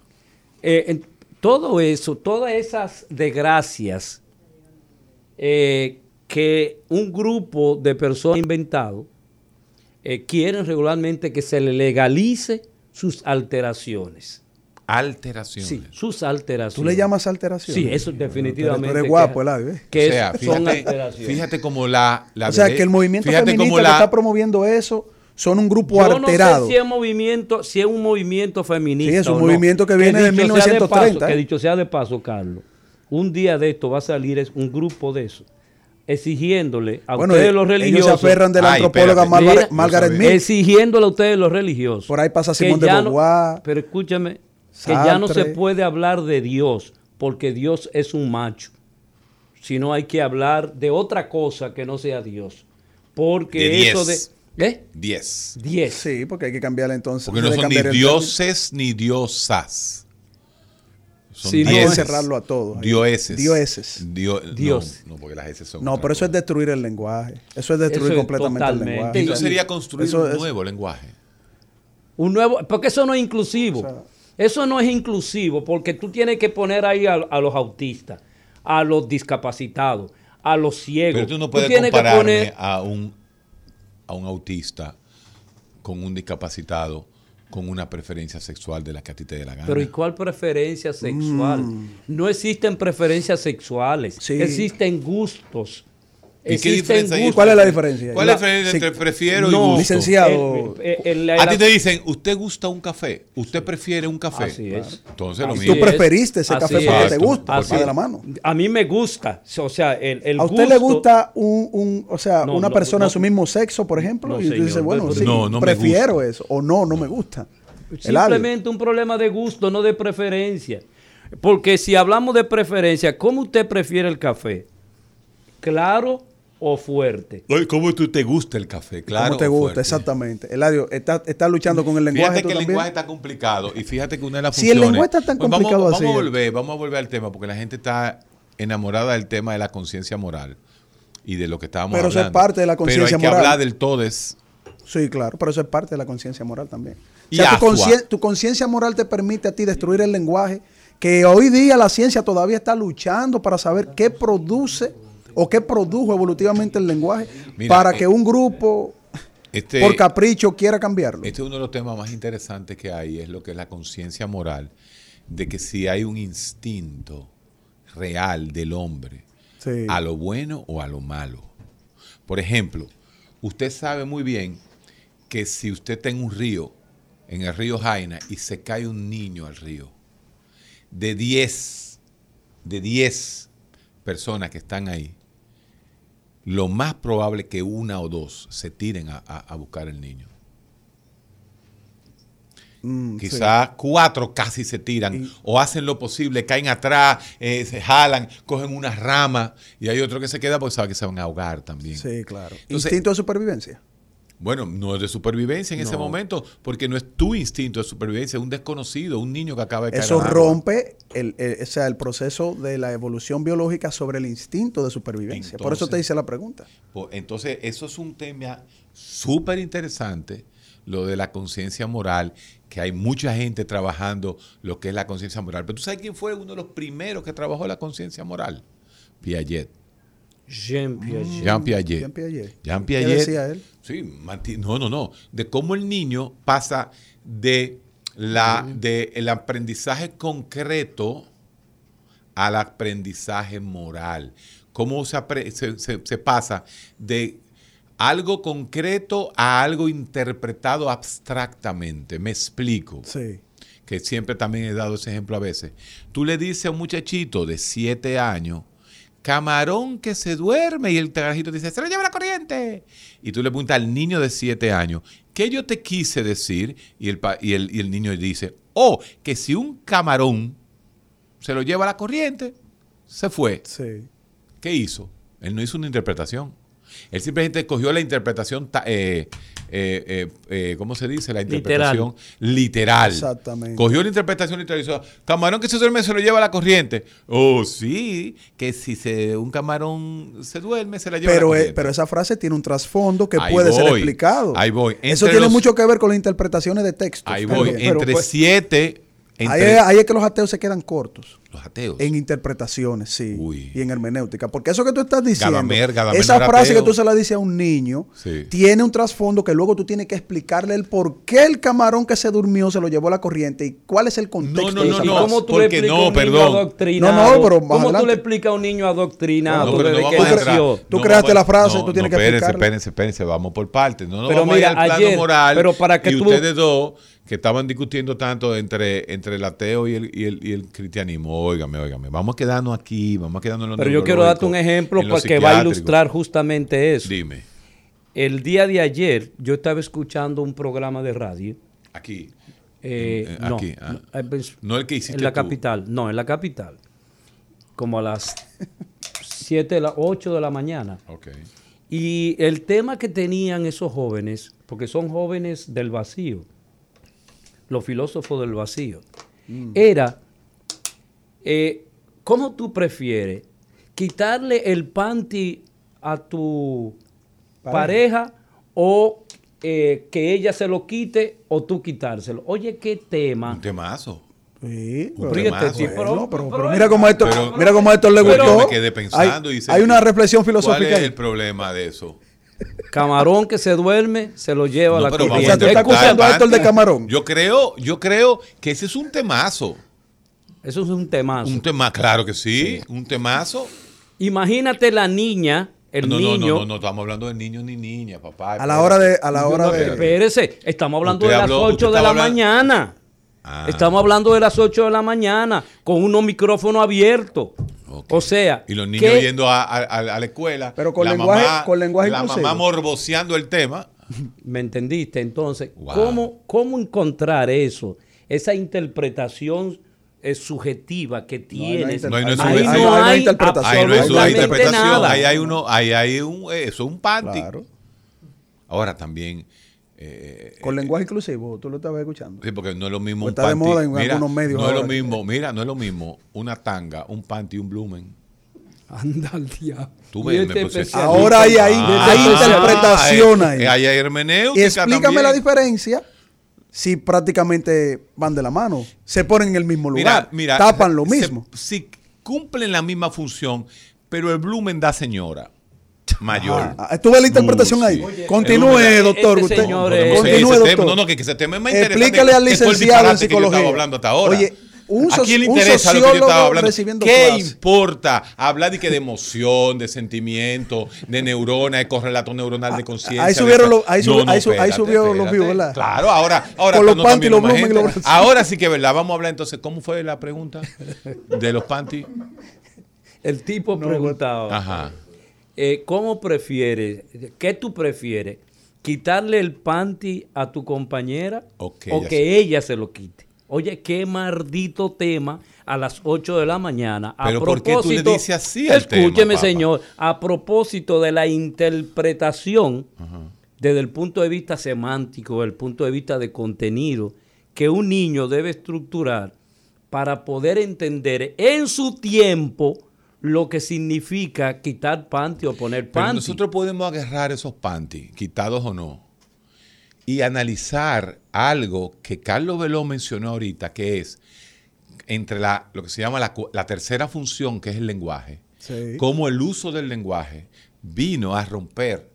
Eh, en- todo eso, todas esas desgracias eh, que un grupo de personas ha inventado, eh, quieren regularmente que se le legalice sus alteraciones. Alteraciones. Sí, sus alteraciones. ¿Tú le llamas alteración? Sí, eso definitivamente. Tú eres guapo, Eladio, ¿eh? Que o sea, es- son alteraciones. fíjate como la, la o sea, que el movimiento feminista como que la- está promoviendo eso son un grupo Yo alterado. no sé si es movimiento, si es un movimiento feminista. Sí, es un o no. movimiento que viene de dicho sea 1930, paso, ¿eh? que dicho sea de paso, Carlos, un día de esto va a salir es un grupo de eso, exigiéndole a bueno, ustedes los ellos se religiosos. aferran de la Ay, antropóloga. Margaret, Mira, Margaret no sabía. Mead. exigiéndole a ustedes los religiosos. Por ahí pasa que Simón de no- Beauvoir, pero escúchame, que ya no se puede hablar de Dios, porque Dios es un macho. Sino hay que hablar de otra cosa que no sea Dios. Porque De eso diez. de. ¿Eh? 10. 10. Sí, porque hay que cambiarle entonces. Porque no que son ni dioses ni diosas. Son Sí, no, Hay que dieces. encerrarlo a todos. Dioeses. Dioeses. Dio- Dios. No, no, porque las S son. No, pero eso es destruir el lenguaje. Eso es destruir Eso es completamente totalmente. el lenguaje. Eso Sí. sería construir Eso un es- nuevo lenguaje. Un nuevo, porque eso no es inclusivo. O sea- eso no es inclusivo porque tú tienes que poner ahí a, a los autistas, a los discapacitados, a los ciegos. Pero tú no puedes tienes que compararme poner- a, un, a un autista con un discapacitado con una preferencia sexual de la que a ti te dé la gana. Pero ¿y cuál preferencia sexual? No existen preferencias sexuales, Mm. Sí. existen gustos. ¿Y qué diferencia hay? ¿Cuál es la diferencia? ¿Cuál es la diferencia entre prefiero y No, gusto? Licenciado. El- el- el- A ti te dicen, ¿usted gusta un café? ¿Usted prefiere un café? Así es. Entonces lo mismo. Tú preferiste ese Así café es. porque te gusta, Así de la mano. A mí me gusta, o sea, el, el ¿A usted le gusta un, un- o sea, No, una no, persona de no. su mismo sexo, por ejemplo? No, y tú señor, dices, bueno, no, sí, no, no me prefiero gusta. eso. O no, no me gusta. Simplemente un problema de gusto, no de preferencia. Porque si hablamos de preferencia, ¿cómo usted prefiere el café? ¿Claro o fuerte? Oye, ¿Cómo tú te gusta el café? Claro. ¿Cómo te gusta? fuerte. Exactamente. Eladio, ¿estás está luchando con el lenguaje Fíjate que el también? lenguaje está complicado y fíjate que una de las Si el funciones... lenguaje está tan Pues complicado vamos, así, Vamos a volver, vamos a volver al tema porque la gente está enamorada del tema de la conciencia moral y de lo que estábamos Pero eso hablando. es parte de la conciencia Pero hay que moral. hablar del todes. Sí, claro, pero eso es parte de la conciencia moral también. O sea, tu conciencia moral te permite a ti destruir el lenguaje, que hoy día la ciencia todavía está luchando para saber qué produce o qué produjo evolutivamente el lenguaje Mira, para eh, que un grupo Este, por capricho quiera cambiarlo. Este es uno de los temas más interesantes que hay, es lo que es la conciencia moral, de que si hay un instinto real del hombre Sí. a lo bueno o a lo malo. Por ejemplo, usted sabe muy bien que si usted está en un río, en el río Jaina, y se cae un niño al río, de 10, de 10 personas que están ahí, lo más probable que una o dos se tiren a, a- a buscar el niño. Mm, sí. Quizás cuatro casi se tiran Y- o hacen lo posible, caen atrás, eh, se jalan, cogen una rama y hay otro que se queda porque sabe que se van a ahogar también. Sí, claro. Entonces- Instinto de supervivencia. Bueno, no es de supervivencia en ese momento porque no es tu instinto de supervivencia, es un desconocido, un niño que acaba de caer. Eso rompe el, el- o sea, el proceso de la evolución biológica sobre el instinto de supervivencia. Por eso te hice la pregunta. Pues, Entonces, eso es un tema súper interesante, lo de la conciencia moral, que hay mucha gente trabajando lo que es la conciencia moral. Pero tú sabes quién fue uno de los primeros que trabajó la conciencia moral? Piaget. Jean Piaget. Jean Piaget. Jean Piaget. Jean ¿Qué Piaget. decía él? Sí, no, no, no. De cómo el niño pasa de la de el aprendizaje concreto al aprendizaje moral. Cómo se, apre- se- se- se pasa de algo concreto a algo interpretado abstractamente. Me explico Sí. que siempre también he dado ese ejemplo a veces. Tú le dices a un muchachito de 7 años, camarón que se duerme, y el carajito dice, se lo lleva la corriente. Y tú le preguntas al niño de 7 años, ¿qué yo te quise decir? Y el, y el, y el niño dice, oh, que si un camarón se lo lleva la corriente, se fue. Sí. ¿Qué hizo? Él no hizo una interpretación. Él simplemente cogió la interpretación, ta- eh, eh, eh, eh, ¿cómo se dice? La interpretación literal. Exactamente. Cogió la interpretación literal y dijo, camarón que se duerme se lo lleva la corriente. Oh, sí, que si se, un camarón se duerme se la lleva la Pero, eh, corriente. pero esa frase tiene un trasfondo que Ahí puede ser explicado. ahí voy. Eso tiene los- mucho que ver con las interpretaciones de textos. Ahí voy, pero, entre pues, siete, entre es, ahí es que los ateos se quedan cortos. los ateos. En interpretaciones, sí. Uy. Y en hermenéutica. Porque eso que tú estás diciendo, Gadamer, Gadamer esa no frase que tú se la dices a un niño, Sí. tiene un trasfondo que luego tú tienes que explicarle el por qué el camarón que se durmió se lo llevó a la corriente y cuál es el contexto no, de no, esa ¿Y no, frase. cómo tú porque le explicas no, a un niño perdón. adoctrinado? No, no, pero más ¿Cómo tú le explicas a un niño adoctrinado No, pero no desde que nació? Tú no creaste vamos- la frase, no, tú tienes no, que espérense, explicarla. espérense, espérense, vamos por partes. No nos Pero vamos mira, a ir al plano ayer- moral. pero para que y tú- ustedes dos, que estaban discutiendo tanto entre, entre el ateo y el, y el, y el cristianismo, óigame, óigame, vamos a quedarnos aquí, vamos a quedarnos en lo Pero yo quiero darte un ejemplo para que va a ilustrar justamente eso. Dime, El día de ayer yo estaba escuchando un programa de radio. aquí. eh, Eh, no, aquí, ah. no, eh, pues, No el que hiciste en la tú. capital, no, en la capital. Como a las 7, 8 de la mañana. Ok. Y el tema que tenían esos jóvenes, porque son jóvenes del vacío, los filósofos del vacío, era, eh, ¿cómo tú prefieres quitarle el panty a tu pareja, o eh, que ella se lo quite o tú quitárselo? Oye, qué tema. Un temazo. Sí, Un pero, temazo. tipo, bueno, pero- pero- pero mira cómo esto, Pero- mira cómo a esto le gustó. me quedé pensando hay, y dice, hay una reflexión ¿Cuál filosófica. es ahí. el problema de eso? Camarón que se duerme, se lo lleva a la pero vamos corriente. O sea, tú estás interpretar acusando a Héctor de camarón. Yo creo, yo creo que ese es un temazo. Eso es un temazo. Un tema, claro que sí, un temazo. Imagínate la niña, el no, niño. no, no, no, no estamos hablando de niños ni niñas, papá. A la hora de, a la hora No, de. Espérese, estamos hablando Usted de las habló- 8 usted de la hablando- mañana. Ah. Estamos hablando de las 8 de la mañana con unos micrófonos abiertos. O sea, Y los niños ¿qué- yendo a, a- a- a la escuela. Pero con la lenguaje- mamá- con lenguaje La inclusivo. mamá morboceando el tema. ¿Me entendiste? Entonces, Wow. ¿cómo, ¿cómo encontrar eso? Esa interpretación eh, subjetiva que tienes. inter- No, ahí no es Ahí no ahí no hay hay interpretación. Ahí no es una absolutamente interpretación. nada. Ahí hay uno, ahí hay un, eh, eso es un panty. Claro. Ahora también. Eh, Con eh, lenguaje inclusivo, tú lo estabas escuchando. Sí, porque no es lo mismo Pues un está de panty. moda en mira, algunos medios No es lo mismo, mira, no es lo mismo una tanga, un panty y un blumen. Anda al diablo. Tú ves, este Ahora hay ahí, Ah, hay ah, interpretación ah, ahí. eh, Ahí hay y explícame también. la diferencia si prácticamente van de la mano. Se ponen en el mismo lugar. Mira, mira, tapan lo se- mismo. Si cumplen la misma función, pero el blumen da señora mayor. Ah, ah, tuve la interpretación Uh, ahí. sí. Continúe, Este doctor. usted. señor es- Podemos seguir Continúe, ese tema. doctor. No, no, que ese tema es más interesante. Explícale al licenciado en disparate que yo psicología. hablando hasta ahora. Oye, un ¿A quién le interesa lo que yo estaba hablando? recibiendo ¿Qué clase. importa hablar de que de emoción, de sentimiento, de neurona, de correlato neuronal de conciencia? ahí subieron los- ahí subió- ahí su- ahí subió los views, ¿verdad? Claro, ahora, ahora Con los no panty, también los y Ahora sí que es verdad. Vamos a hablar entonces. ¿Cómo fue la pregunta de los panty? El tipo preguntaba, Ajá. Eh, ¿cómo prefieres, qué tú prefieres? ¿Quitarle el panty a tu compañera O que o ella que ella se lo quite? Oye, qué maldito tema a las 8 de la mañana. A Pero ¿por qué tú le propósito- dices así al Escúcheme, señor, a propósito de la interpretación desde el punto de vista semántico, desde el punto de vista de contenido, que un niño debe estructurar para poder entender en su tiempo lo que significa quitar panty o poner Pero panty. nosotros podemos agarrar esos panty, quitados o no, y analizar algo que Carlos Veló mencionó ahorita, que es entre la, lo que se llama la tercera función, que es el lenguaje, Sí. cómo el uso del lenguaje vino a romper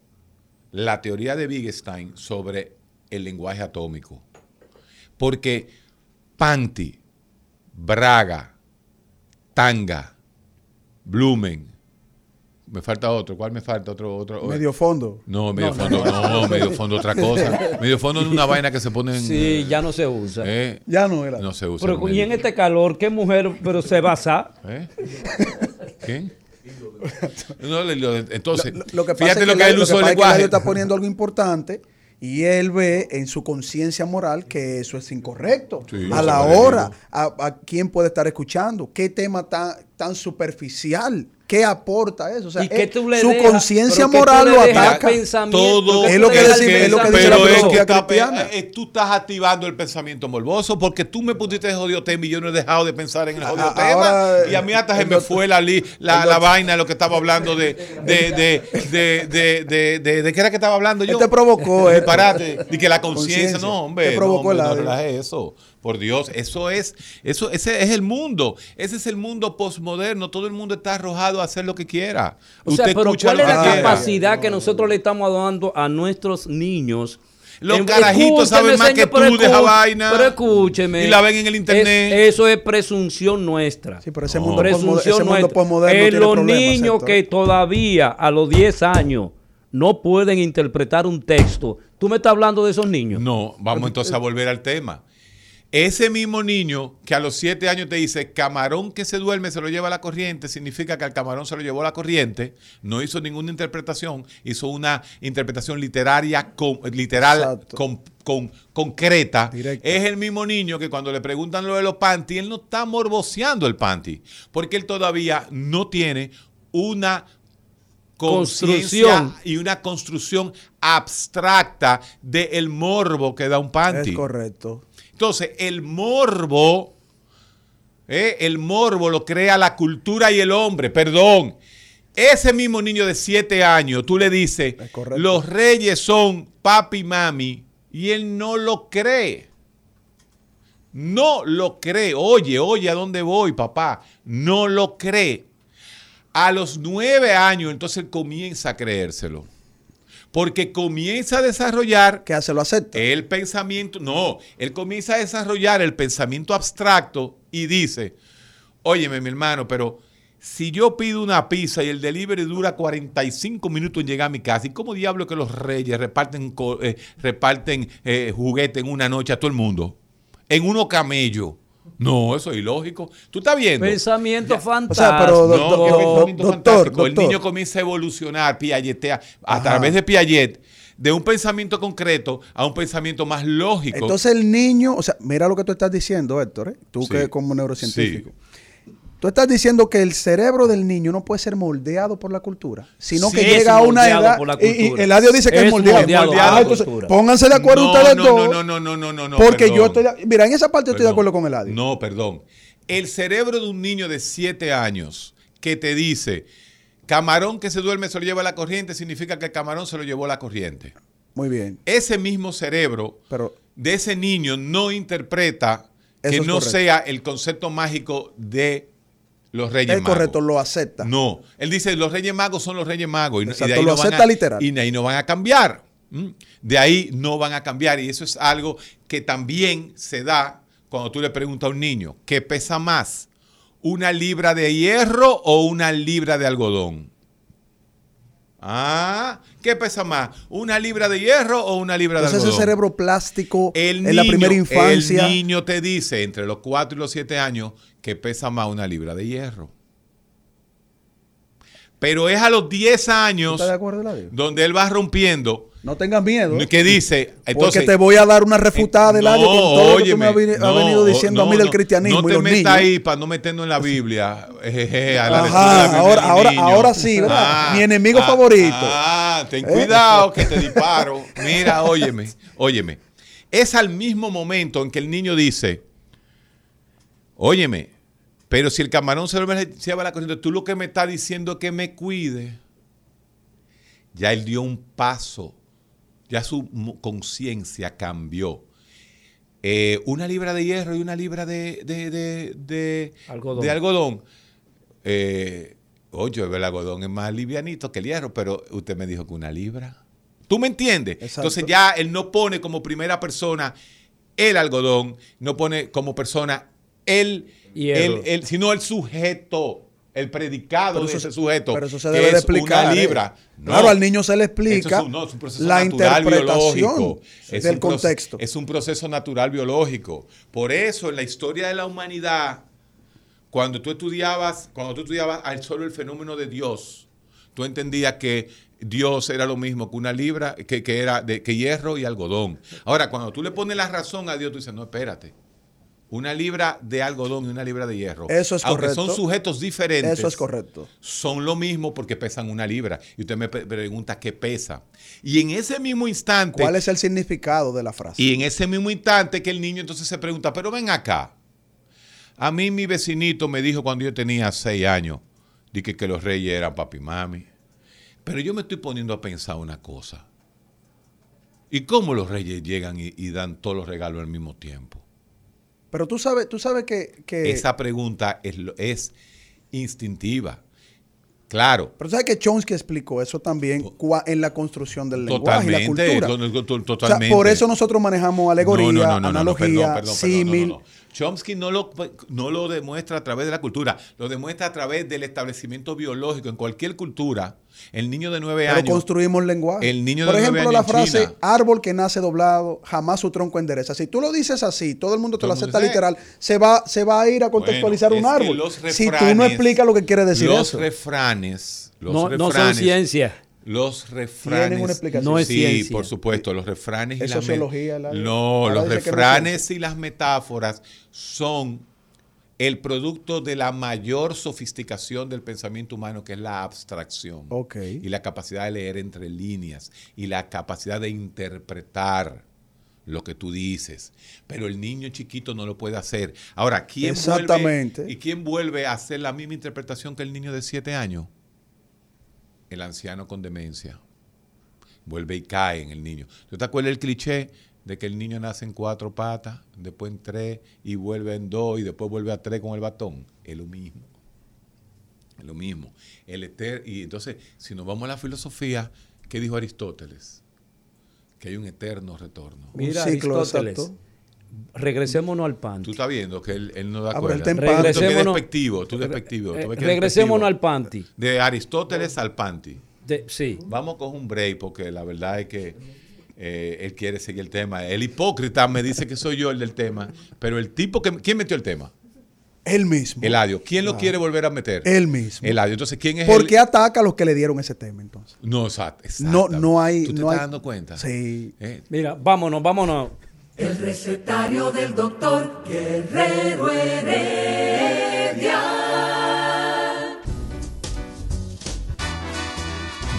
la teoría de Wittgenstein sobre el lenguaje atómico. Porque panty, braga, Tanga, Blumen. Me falta otro. ¿Cuál me falta? Otro, otro. Medio fondo. No, medio fondo, no, medio fondo otra cosa. Medio fondo es una vaina que se pone en. Sí, ya no se usa. eh, Ya no era. no se usa. Pero, y en este calor, ¿qué mujer pero se basa? ¿Eh? ¿Quién? No, le- lo- entonces, Lo, lo que pasa fíjate es lo que es el uso del lenguaje. Está poniendo algo importante y él ve en su conciencia moral que eso es incorrecto. Sí, a la hora, a, a quién puede estar escuchando, qué tema tan, tan superficial, qué aporta eso. O sea, ¿Y qué eh, tú le su conciencia ¿Pero qué tú moral lo ataca. pensamiento? Todo ¿Qué Es lo que es lo que dice pero la filosofía cristiana. eh, tú estás activando el pensamiento morboso porque tú me pusiste de jodido tema y yo no he dejado de pensar en el jodido A- tema. ahora, y a mí hasta se el me fue la, li- la, el la vaina de lo que estaba hablando de. ¿De, de, de, de, de, de- de qué era que estaba hablando yo? Él te provocó esto. Disparate. Y que la conciencia. No, hombre. Te provocó no, hombre, el no relaje eso. Por Dios, eso es, eso, ese es el mundo. Ese es el mundo postmoderno. Todo el mundo está arrojado a hacer lo que quiera. O sea, Usted pero escucha ¿cuál es la quiera. capacidad que nosotros le estamos dando a nuestros niños? Los Em, carajitos saben más que pero tú de esa vaina. Pero escúcheme. Y la ven en el internet. Es- eso es presunción nuestra. Sí, pero ese No. mundo, presunción mundo nuestra. posmoderno Eh, tiene los niños que todavía a los 10 años no pueden interpretar un texto. ¿Tú me estás hablando de esos niños? No, vamos entonces a volver al tema. Ese mismo niño que a los siete años te dice camarón que se duerme se lo lleva la corriente, significa que al camarón se lo llevó la corriente, no hizo ninguna interpretación, hizo una interpretación literaria, con- literal, con- con- concreta. Es el mismo niño que cuando le preguntan lo de los panty, él no está morboseando el panty, porque él todavía no tiene una conciencia Construcción. y una construcción abstracta del morbo que da un panty. Es correcto. Entonces, el morbo, ¿eh? el morbo lo crea la cultura y el hombre. Perdón. Ese mismo niño de 7 años, tú le dices, los reyes son papi y mami, y él no lo cree. No lo cree. Oye, oye, ¿a dónde voy, papá? No lo cree. A los nueve años, entonces él comienza a creérselo. Porque comienza a desarrollar ¿Qué hace? Lo acepta. el pensamiento, no, él comienza a desarrollar el pensamiento abstracto y dice, óyeme mi hermano, pero si yo pido una pizza y el delivery dura 45 minutos en llegar a mi casa, ¿y cómo diablo que los reyes reparten, eh, reparten eh, juguete en una noche a todo el mundo? En uno camello. No, eso es ilógico. ¿Tú estás viendo? Pensamiento O fantástico. sea, pero No, do- pensamiento doctor, fantástico. El doctor. niño comienza a evolucionar, piagetea, a Ajá. través de Piaget, de un pensamiento concreto a un pensamiento más lógico. Entonces el niño, o sea, mira lo que tú estás diciendo, Héctor, ¿eh? tú Sí. que como neurocientífico. Tú estás diciendo que el cerebro del niño no puede ser moldeado por la cultura, sino Sí, que llega a una edad y. Eladio dice que es, Es moldeado. moldeado por la entonces, cultura. pónganse de acuerdo no, ustedes no, dos. No, no, no, no, no, no. porque perdón. yo estoy, de- mira, en esa parte estoy de acuerdo con Eladio. No, perdón. El cerebro de un niño de 7 años que te dice, camarón que se duerme se lo lleva la corriente, significa que el camarón se lo llevó la corriente. Muy bien, Ese mismo cerebro pero de ese niño no interpreta que no correcto. sea el concepto mágico de los Reyes es Magos. correcto, lo acepta. No, él dice los Reyes Magos son los Reyes Magos y, y Exacto, de ahí lo no van acepta a, literal. y de ahí no van a cambiar. De ahí no van a cambiar y eso es algo que también se da cuando tú le preguntas a un niño, ¿qué pesa más? ¿Una libra de hierro o una libra de algodón? Ah, ¿qué pesa más? ¿Una libra de hierro o una libra de Entonces algodón? ese cerebro plástico El en la niño- primera infancia. El niño te dice entre los 4 y los 7 años que pesa más una libra de hierro. Pero es a los 10 años ¿Estás de donde él va rompiendo No tengas miedo. que dice, entonces porque te voy a dar una refutada de Eladio con todo lo que me has venido diciendo a mí no, del no, cristianismo No y te los metas niños. ahí para no meternos en la Biblia. Jejeje, a la Ajá, lectura de la Biblia ahora- sí, ¿verdad? Mi enemigo ah, favorito. Ah, ten ¿Eh? cuidado que te disparo. Mira, óyeme, óyeme. Es al mismo momento en que el niño dice, óyeme, pero si el camarón se lo lleva la corriente, tú lo que me estás diciendo es que me cuide. Ya él dio un paso, ya su conciencia cambió. Eh, una libra de hierro y una libra de, de, de- de- Algodón. Eh, oye, el algodón es más livianito que el hierro, pero usted me dijo que una libra. ¿Tú me entiendes? Exacto. Entonces ya él no pone como primera persona el algodón, no pone como persona el, Hierro. el, el- sino el sujeto, el predicado Pero de eso ese se- sujeto. Pero eso se que debe de es explicar. Una ¿eh? libra. No. Claro, al niño se le explica es un, no, es un proceso la natural interpretación biológico. Es del un contexto. Es un proceso natural biológico. Por eso, en la historia de la humanidad, cuando tú estudiabas, cuando tú estudiabas al solo el fenómeno de Dios, tú entendías que Dios era lo mismo que una libra, que, que era de que hierro y algodón. Ahora, cuando tú le pones la razón a Dios, tú dices, no, espérate. Una libra de algodón y una libra de hierro. Eso es Aunque correcto. son sujetos diferentes. Eso es correcto. Son lo mismo porque pesan una libra. Y usted me pregunta qué pesa. Y en ese mismo instante. ¿Cuál es el significado de la frase? Y en ese mismo instante que el niño entonces se pregunta, pero ven acá. A mí mi vecinito me dijo cuando yo tenía seis años, dije que los reyes eran papi y mami. Pero yo me estoy poniendo a pensar una cosa. ¿Y cómo los reyes llegan y, y dan todos los regalos al mismo tiempo? Pero tú sabes, tú sabes que, que- Esa pregunta es, es instintiva. Claro, pero sabes que Chomsky explicó eso también en la construcción del lenguaje y la totalmente, cultura. O sea, totalmente. por eso nosotros manejamos alegoría, No, no, no, analogía, perdón, perdón, perdón, símil. Chomsky no lo, no lo demuestra a través de la cultura, lo demuestra a través del establecimiento biológico. En cualquier cultura, el niño de nueve Pero años. construimos lenguaje. el niño Por de nueve ejemplo, años la frase China. árbol que nace doblado, jamás su tronco endereza. Si tú lo dices así, todo el mundo te lo acepta dice. literal, se va, se va a ir a contextualizar Bueno, un árbol. los Si tú no refranes- explicas lo que quiere decir los eso. refranes. Los No, no son refranes, ciencia. Los refranes. Tienen una explicación. No es sí, ciencia. por supuesto, los refranes y Es las la- No, los no refranes y las metáforas son el producto de la mayor sofisticación del pensamiento humano, que es la abstracción. Y la capacidad de leer entre líneas y la capacidad de interpretar lo que tú dices. Pero el niño chiquito no lo puede hacer. Ahora, ¿quién Exactamente. vuelve, ¿y quién vuelve a hacer la misma interpretación que el niño de 7 años? El anciano con demencia. Vuelve y cae en el niño. ¿Tú te acuerdas el cliché de que el niño nace en cuatro patas, después en tres y vuelve en dos y después vuelve a tres con el batón? Es lo mismo. Es lo mismo. El eter- y entonces, si nos vamos a la filosofía, ¿qué dijo Aristóteles? Que hay un eterno retorno. Mira, un ciclo Aristóteles, exacto. regresémonos al Tú panty. estás viendo que él, él no da Ah, Tú qué Regresémonos- despectivo, tú despectivo. Tú regresémonos al panty. De Aristóteles al panty. De- sí. Vamos con un break porque la verdad es que eh, él quiere seguir el tema. El hipócrita me dice que soy yo el del tema, pero el tipo que... ¿Quién metió el tema? Él mismo. Eladio. ¿Quién lo quiere volver a meter? Él mismo. Eladio. Entonces, ¿quién es ¿Por el- qué ataca a los que le dieron ese tema entonces? No, exacto. No, no hay. ¿Tú te no estás hay- dando cuenta? Sí. Eh, Mira, vámonos, vámonos. El recetario del doctor Guerrero Heredia.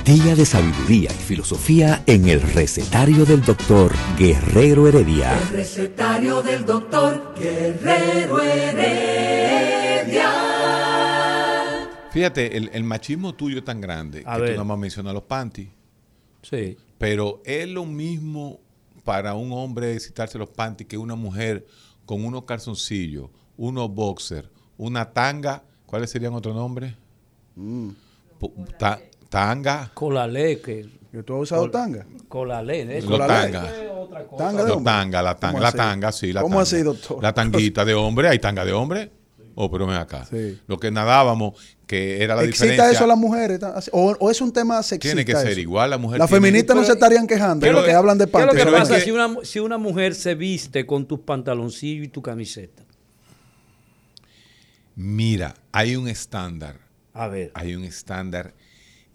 Día de sabiduría y filosofía en el recetario del doctor Guerrero Heredia. El recetario del doctor Guerrero Heredia. Fíjate, el, el machismo tuyo es tan grande A que ver. tú nada más mencionas los panties. Sí. Pero es lo mismo para un hombre citarse los panties que una mujer con unos calzoncillos, unos boxers, una tanga. ¿Cuáles serían otros nombres? Ta- tanga. Colalé, que. ¿Yo tú has usado tanga? Colalé, Los Colalé. tanga. es otra cosa. Tanga de tanga, la tanga, ¿Cómo la tanga, sí, la ¿Cómo tanga. así, doctor? La tanguita de hombre, hay tanga de hombre. Oh, pero ven acá. Sí. Lo que nadábamos, que era la ¿Excita diferencia. eso a las mujeres? ¿O, o es un tema sexista Tiene que ser eso? igual, la mujer Las feministas no Pero- se estarían quejando ¿Qué es de lo que hablan de ¿Qué es lo que Pero pasa es que- si una, si una mujer se viste con tus pantaloncillos y tu camiseta? Mira, hay un estándar. A ver. Hay un estándar.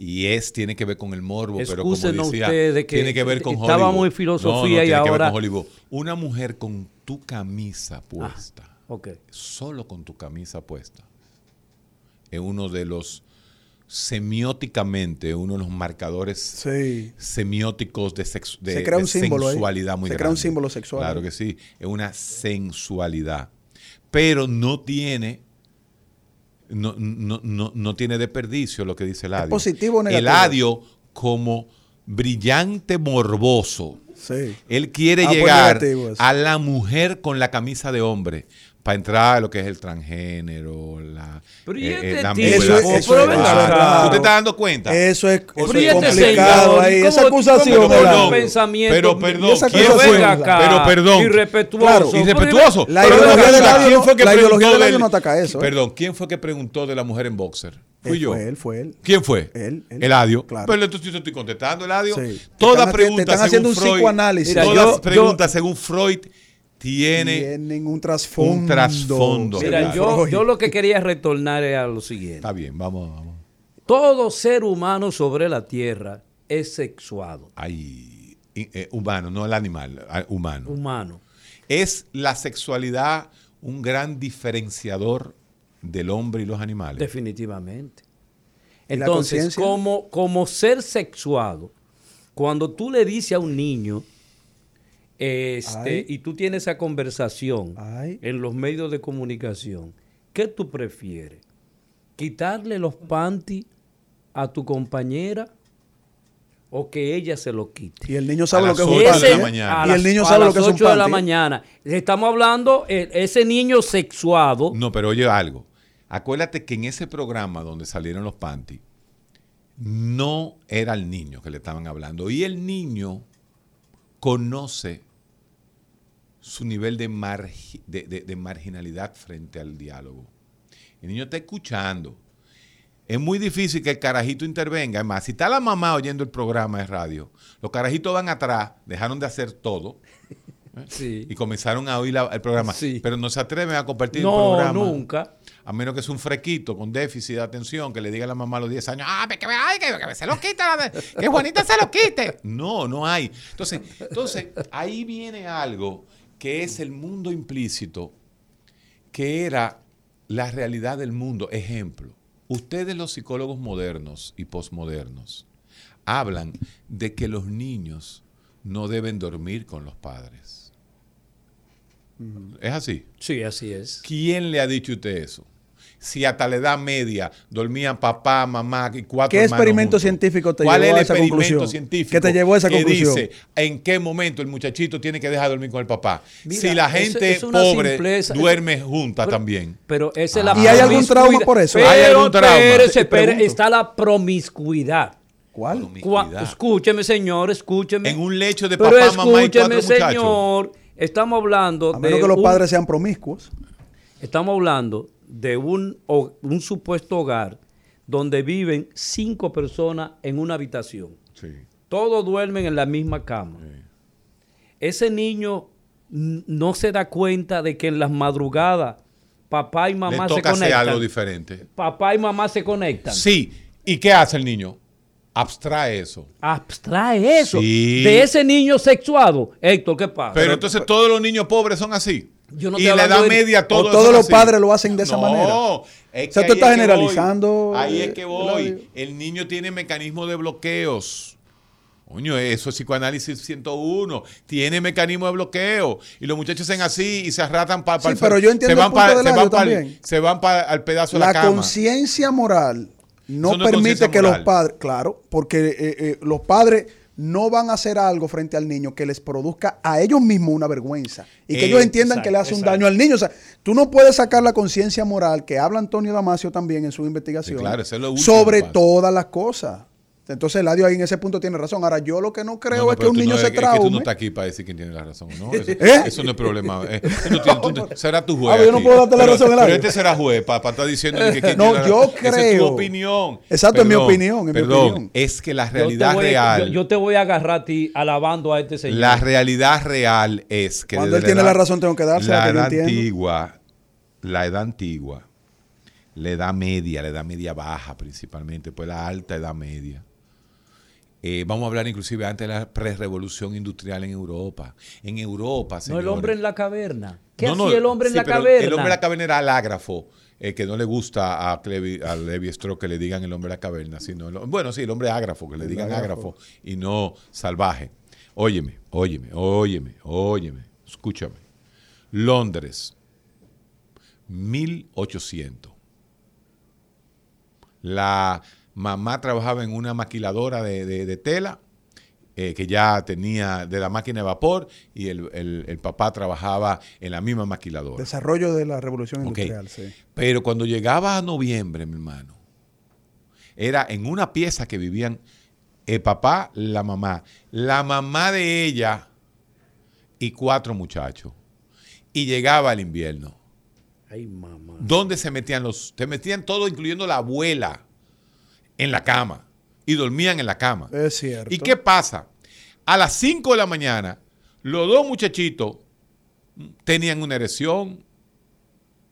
Y es, tiene que ver con el morbo, pero como Excúsenos decía, ustedes que tiene que ver con estaba Hollywood. muy filosofía No, no, y tiene que ver ahora- con Hollywood. Una mujer con tu camisa puesta, Ok. solo con tu camisa puesta, es uno de los semióticamente, uno de los marcadores Sí. semióticos de, sex- de- Se crea un de símbolo sensualidad muy Se crea un símbolo sexual Claro que sí, es una sensualidad. Pero no tiene no, no, no, no tiene desperdicio lo que dice Eladio. positivo o negativo? Eladio como brillante morboso. Sí. Él quiere Ah, pues llegar negativo a la mujer con la camisa de hombre para entrar a lo que es el transgénero, la, Pero ¿y eh, eh, la? Eso, ambigüedad es- eso Pero es acá. ¿Tú te estás dando cuenta? Eso es, Pero eso ¿y es complicado ahí. ¿Cómo- Esa acusación, que ¿verdad? un pensamiento pero perdón, ¿quién fue? acá, Pero perdón. irrespetuoso. Claro, irrespetuoso. La Pero ideología del acá, audio ¿quién no- fue que la ideología preguntó del del- no ataca eso, ¿eh? Perdón, ¿quién fue que preguntó de la mujer en boxer? Fui Eh, yo. Fue él, fue él. ¿Quién fue? Él, él. Eladio. Claro. Pero entonces yo te estoy contestando, Eladio. Sí. Toda Te están pregunta te están haciendo un Freud, psicoanálisis. Las preguntas según Freud tiene, Tienen un trasfondo. un trasfondo. Mira, yo, yo lo que quería retornar era lo siguiente. Está bien, vamos, vamos. Todo ser humano sobre la tierra es sexuado, Ay, y- eh, humano, no el animal, ah, humano. humano. ¿Es la sexualidad un gran diferenciador del hombre y los animales? Definitivamente. ¿Y la Entonces, como, como ser sexuado, cuando tú le dices a un niño, este, Ay. y tú tienes esa conversación Ay. en los medios de comunicación, ¿qué tú prefieres? ¿Quitarle los panties a tu compañera o que ella se lo quite? Y el niño sabe A lo que es un panty. ¿eh? Y el las- niño a sabe lo que es un 8 de la panty. mañana. Estamos hablando, eh, ese niño sexuado, No, pero oye algo. Acuérdate que en ese programa donde salieron los panty, no era el niño que le estaban hablando. Y el niño conoce su nivel de, margi- de- de- de marginalidad frente al diálogo. El niño está escuchando. Es muy difícil que el carajito intervenga. Es más, si está la mamá oyendo el programa de radio, los carajitos van atrás, dejaron de hacer todo sí. y comenzaron a oír la- el programa. Sí. Pero no se atreven a compartir el no, programa. nunca. A menos que es un frequito con déficit de atención que le diga a la mamá a los 10 años, ah, que, ay, que, que se lo quita, la que Juanita se lo quite. No, no hay. Entonces, entonces, ahí viene algo que es el mundo implícito, que era la realidad del mundo. Ejemplo, ustedes los psicólogos modernos y posmodernos hablan de que los niños no deben dormir con los padres. ¿Es así? Sí, así es. ¿Quién le ha dicho usted eso? Si hasta la edad media dormían papá, mamá y cuatro ¿Qué experimento juntos. científico te ¿Cuál llevó es a el esa experimento conclusión? científico ¿Qué te llevó a esa que conclusión? dice en qué momento el muchachito tiene que dejar de dormir con el papá? Mira, si la gente es pobre simpleza. duerme junta Pero- también. Pero esa es la ¿Y hay algún trauma por eso? Pero, ¿Hay algún trauma? está la promiscuidad. ¿Cuál? Promiscuidad. escúcheme, señor, escúcheme. En un lecho de Pero papá, mamá y cuatro muchachos. señor. Estamos hablando A menos de que los un- padres sean promiscuos. Estamos hablando de un, ho- un supuesto hogar donde viven cinco personas en una habitación. Sí. Todos duermen en la misma cama. Ese niño no se da cuenta de que en las madrugadas papá y mamá Le se hacer conectan. algo diferente. Papá y mamá se conectan. Sí. ¿Y qué hace el niño? Abstrae eso. Abstrae eso. Sí. De ese niño sexuado. Héctor, ¿qué pasa? Pero entonces todos los niños pobres son así. Yo no y la edad de- media o todos los así. padres lo hacen de esa No, manera. es O sea, tú estás es generalizando. Ahí es eh, que voy. El niño tiene mecanismo de bloqueos. Coño, eso es psicoanálisis 101. Tiene mecanismo de bloqueo. Y los muchachos hacen así y se arratan para Sí, pero yo entiendo de Eladio también. se van para al pedazo de la, La cama. conciencia moral no permite que moral. los padres, claro, porque eh, eh, los padres no van a hacer algo frente al niño que les produzca a ellos mismos una vergüenza y que Eh, ellos entiendan que le hace un exacto. daño al niño. O sea, tú no puedes sacar la conciencia moral que habla Antonio Damasio también en su investigación Sí, claro, eso es lo último sobre todas las cosas. Entonces, Eladio ahí en ese punto tiene razón. Ahora, yo lo que no creo No, no, es que pero un niño no- se es que tú no estás aquí para decir quién tiene la razón, ¿no? Eso, ¿Eh? eso no es problema. eh. Tú tú será tu juez. Ah, yo no puedo darte la Pero- razón, Pero Eladio. este será juez para estar diciendo que quién No, tiene la yo razón. Esa es tu creo. opinión. Exacto, es mi opinión, es mi perdón, opinión. es que la Yo realidad voy real. Yo, yo te voy a agarrar a ti alabando a este señor. La realidad real es que Cuando él tiene edad- la razón, tengo que dársela, La que yo edad antigua, la edad antigua, la edad media, la edad media baja principalmente, pues la alta edad media. Eh, vamos a hablar inclusive antes de la pre-revolución industrial en Europa. En Europa, no, el hombre en la caverna. ¿Qué No, no, hacía el hombre en la caverna? El hombre en la caverna era alágrafo, eh, que no le gusta a, Clevi, a Levi Strauss que le digan el hombre de la caverna, sino el- bueno, sí, el hombre ágrafo, que le digan ágrafo y no salvaje. Óyeme, óyeme, óyeme, óyeme, escúchame. Londres, 1800. La mamá trabajaba en una maquiladora de, de- de tela eh, que ya tenía de la máquina de vapor y el, el- el papá trabajaba en la misma maquiladora. Desarrollo de la revolución industrial, sí. Pero cuando llegaba a noviembre, mi hermano, era en una pieza que vivían el papá, la mamá, la mamá de ella y cuatro muchachos. Y llegaba el invierno. Ay, mamá. ¿Dónde se metían los? Te metían todo, incluyendo la abuela, en la cama. Y dormían en la cama. Es cierto. ¿Y qué pasa? A las 5 de la mañana, los dos muchachitos tenían una erección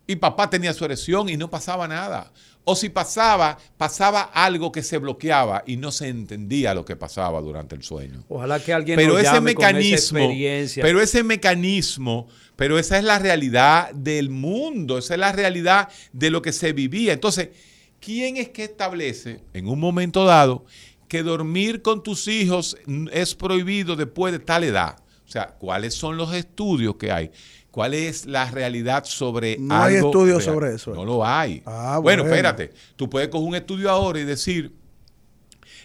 y papá tenía su erección y no pasaba nada. O si pasaba, pasaba algo que se bloqueaba y no se entendía lo que pasaba durante el sueño. Ojalá que alguien Pero nos ese llame con esa mecanismo, experiencia. pero ese mecanismo, pero esa es la realidad del mundo, esa es la realidad de lo que se vivía. Entonces, ¿quién es que establece en un momento dado que dormir con tus hijos es prohibido después de tal edad? O sea, ¿cuáles son los estudios que hay? ¿Cuál es la realidad sobre No hay algo estudios real? sobre eso. No lo hay. Ah, bueno, bueno. espérate. Tú puedes coger un estudio ahora y decir,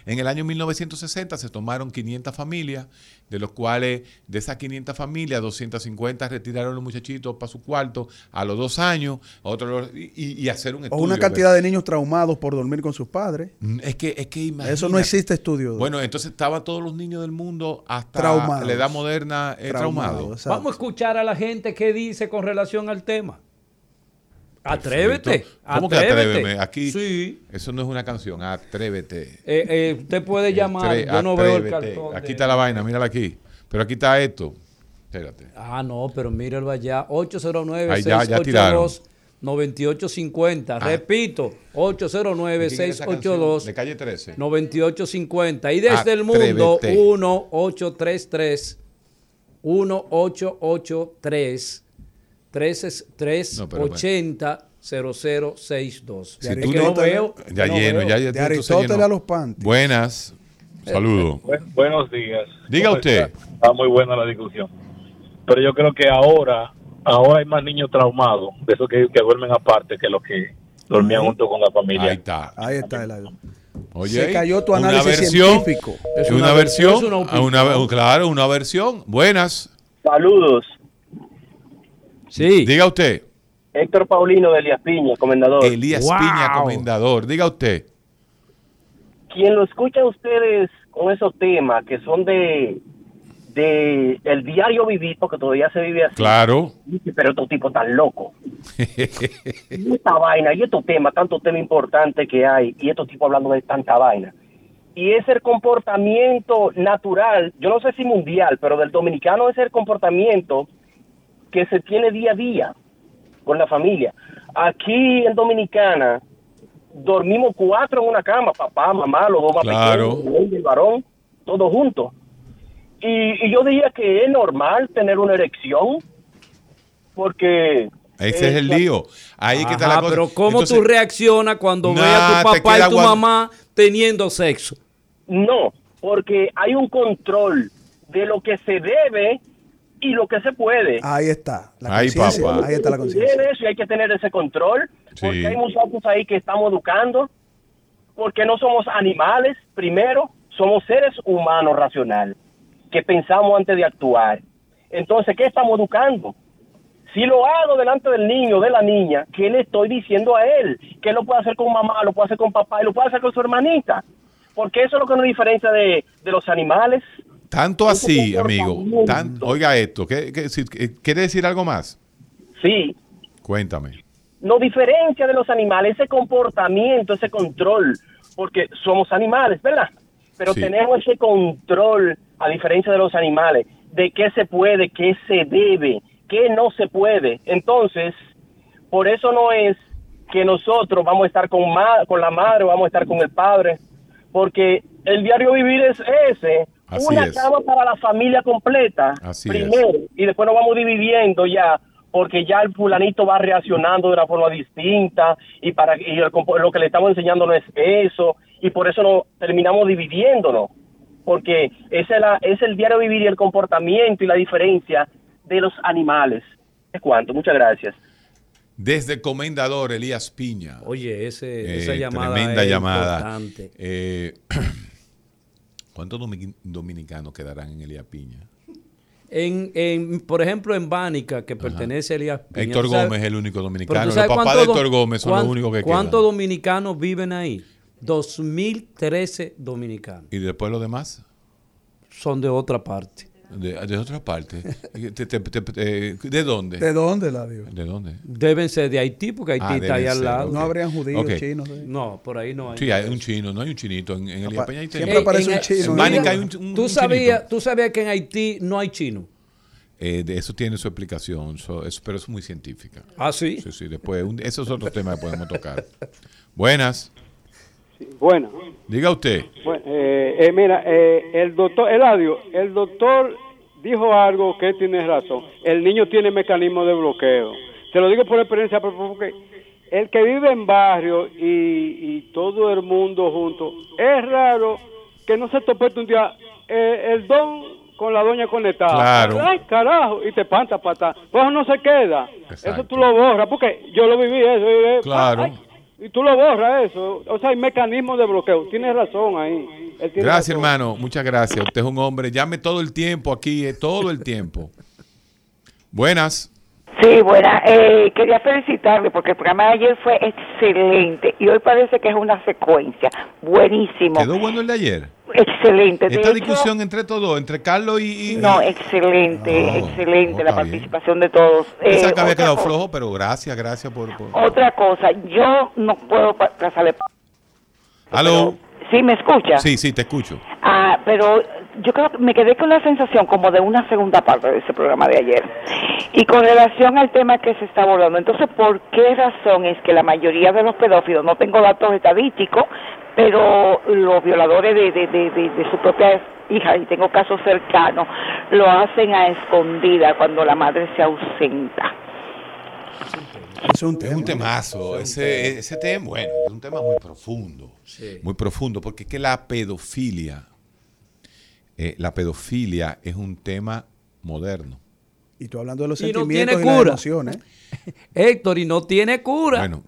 en el año 1960 se tomaron 500 familias, de los cuales de esas 500 familias, 250 retiraron los muchachitos para su cuarto a los dos años, otros y, y- hacer un O estudio. una cantidad de niños traumados por dormir con sus padres. Mm, Es que, es que imagínate. Eso no existe estudio. Bueno, entonces estaban todos los niños del mundo hasta Traumados. la edad moderna eh, traumados. exacto. Vamos a escuchar a la gente qué dice con relación al tema. Atrévete. ¿Cómo que atrévete. atréveme? Aquí, Sí. eso no es una canción, atrévete. Eh, eh, usted puede llamar. Atre- Yo no veo el atrévete. cartón. Aquí de- está la vaina, mírala aquí. Pero aquí está esto. Espérate. Ah, no, pero míralo allá. 809 Ahí ya- ya tiraron. 682 9850. Ah. Repito, 809 ¿Quién es esa canción? 682 De calle 13. 9850. Y desde el mundo, Atrévete. 1833 1883 No, pero- 380 0062. Si tú no- veo. Ya no lleno, veo. ya, ya De Aristóteles a los panties. Buenas. Saludos. Bu- buenos días. Diga ¿Cómo usted. está? Está muy buena la discusión. Pero yo creo que ahora, ahora hay más niños traumados, de esos que, que duermen aparte que los que dormían junto con la familia. Ahí está. Ahí está el Oye, Se cayó tu una análisis versión, científico. Es una, una versión, versión, es una una- claro, una versión. Buenas. Saludos. Sí. Diga usted. Héctor Paulino de Elías Piña, comendador. Elías Wow. Piña, comendador. Diga usted. Quien lo escucha a ustedes con esos temas que son de, de el diario vivir, porque todavía se vive así. Claro. Pero estos tipos tan locos. y esta vaina, y estos temas, tanto tema importante que hay, y estos tipos hablando de tanta vaina. Y es el comportamiento natural, yo no sé si mundial, pero del dominicano es el comportamiento que se tiene día a día con la familia. Aquí en Dominicana dormimos cuatro en una cama, papá, mamá, los dos más Claro. pequeños, el varón, todos juntos. Y, y yo diría que es normal tener una erección, porque... Ese es el lío. Ahí que está la cosa. pero ¿cómo Entonces, tú reaccionas cuando ves Nah, a tu te papá y tu guan- mamá teniendo sexo? No, porque hay un control de lo que se debe y lo que se puede. Ahí está. La papá. Ahí está la conciencia. Tiene eso y hay que tener ese control, porque Sí. hay muchachos ahí que estamos educando, porque no somos animales, primero, somos seres humanos racionales, que pensamos antes de actuar. Entonces, ¿qué estamos educando? Si lo hago delante del niño, de la niña, ¿qué le estoy diciendo a él? Que lo puede hacer con mamá, lo puede hacer con papá y lo puede hacer con su hermanita. Porque eso es lo que nos diferencia de, de los animales. Tanto así, amigo. tan- oiga esto. ¿qué- qué- si- qué- ¿Quiere decir algo más? Sí, Cuéntame. nos diferencia de los animales ese comportamiento, ese control, porque somos animales, ¿verdad? Pero Sí. tenemos ese control, a diferencia de los animales, de qué se puede, qué se debe, qué no se puede. Entonces, por eso no es que nosotros vamos a estar con, ma- con la madre o vamos a estar con el padre, porque el diario vivir es ese, Así una es. cama para la familia completa, Así primero, y después nos vamos dividiendo ya porque ya el fulanito va reaccionando de una forma distinta y para y el lo que le estamos enseñando no es eso y por eso no terminamos dividiéndonos porque ese es, la, es el diario vivir y el comportamiento y la diferencia de los animales. Es cuanto, muchas gracias. Desde Comendador, Elías Piña. Oye, ese, Eh, esa llamada tremenda es llamada. importante. Eh, ¿Cuántos domi- dominicanos quedarán en Elías Piña? En, en, por ejemplo, en Bánica, que pertenece a Elías Piña. Héctor ¿tú sabes- Gómez es el único dominicano. Los papás de cuántos Héctor Gómez son los únicos que ¿Cuántos quedan. dominicanos viven ahí? 2013 dominicanos. ¿Y después los demás? Son de otra parte. De, de otra parte. Te- te- te- te- ¿De dónde? ¿De dónde, Ladio? ¿De dónde? Deben ser de Haití, porque Haití Ah, está ahí al lado. No habrían judíos, chinos. ¿eh? No, por ahí no hay. Sí, hay un chino, no hay un chinito. En, en Elías Peña hay siempre aparece un chino. en hay un, un- ¿Tú, un chinito. ¿Tú sabías que en Haití no hay chino? Eh, de eso tiene su explicación, so- es- pero es muy científica. Ah, sí. Sí, sí, después, un- eso es otro tema que podemos tocar. Buenas, Bueno, diga usted. bueno eh, eh, mira, eh, el doctor Eladio, el doctor dijo algo que tiene razón. El niño tiene mecanismo de bloqueo. Te lo digo por experiencia, porque el que vive en barrio y, y todo el mundo junto, es raro que no se topete un día eh, el don con la doña conectada. Claro. Ay, carajo, y te espanta patar. Pues no se queda. Eso tú lo borras, porque yo lo viví eso. eh, Claro. ay, y tú lo borras eso. O sea, hay mecanismos de bloqueo. Tienes razón ahí. Tiene Gracias, razón. hermano. Muchas gracias. Usted es un hombre. Llame todo el tiempo aquí, eh, todo el tiempo. Buenas. Sí, buena. Eh, quería felicitarle porque el programa de ayer fue excelente y hoy parece que es una secuencia. Buenísimo. ¿Quedó bueno el de ayer? Excelente. De Esta hecho, discusión entre todos, entre Carlos y... y- No, excelente, No, excelente no, la está bien. participación de todos. Pensaba Eh, que había quedado cosa- flojo, pero gracias, gracias por... por- Otra cosa, yo no puedo pa- pasarle. ¿Aló? ¿Sí me escucha? Sí, sí, te escucho. Ah, pero yo creo que me quedé con la sensación como de una segunda parte de ese programa de ayer. Y con relación al tema que se está abordando, entonces, ¿por qué razón es que la mayoría de los pedófilos, no tengo datos estadísticos, pero los violadores de, de, de, de, de su propia hija, y tengo casos cercanos, lo hacen a escondida cuando la madre se ausenta? Es un Es tema. un temazo. Ese, ese tema, bueno, es un tema muy profundo. Sí. Muy profundo, porque es que la pedofilia, eh, la pedofilia es un tema moderno. Y tú hablando de los Y no sentimientos tiene y las cura. emociones. Héctor, y no tiene cura. Bueno,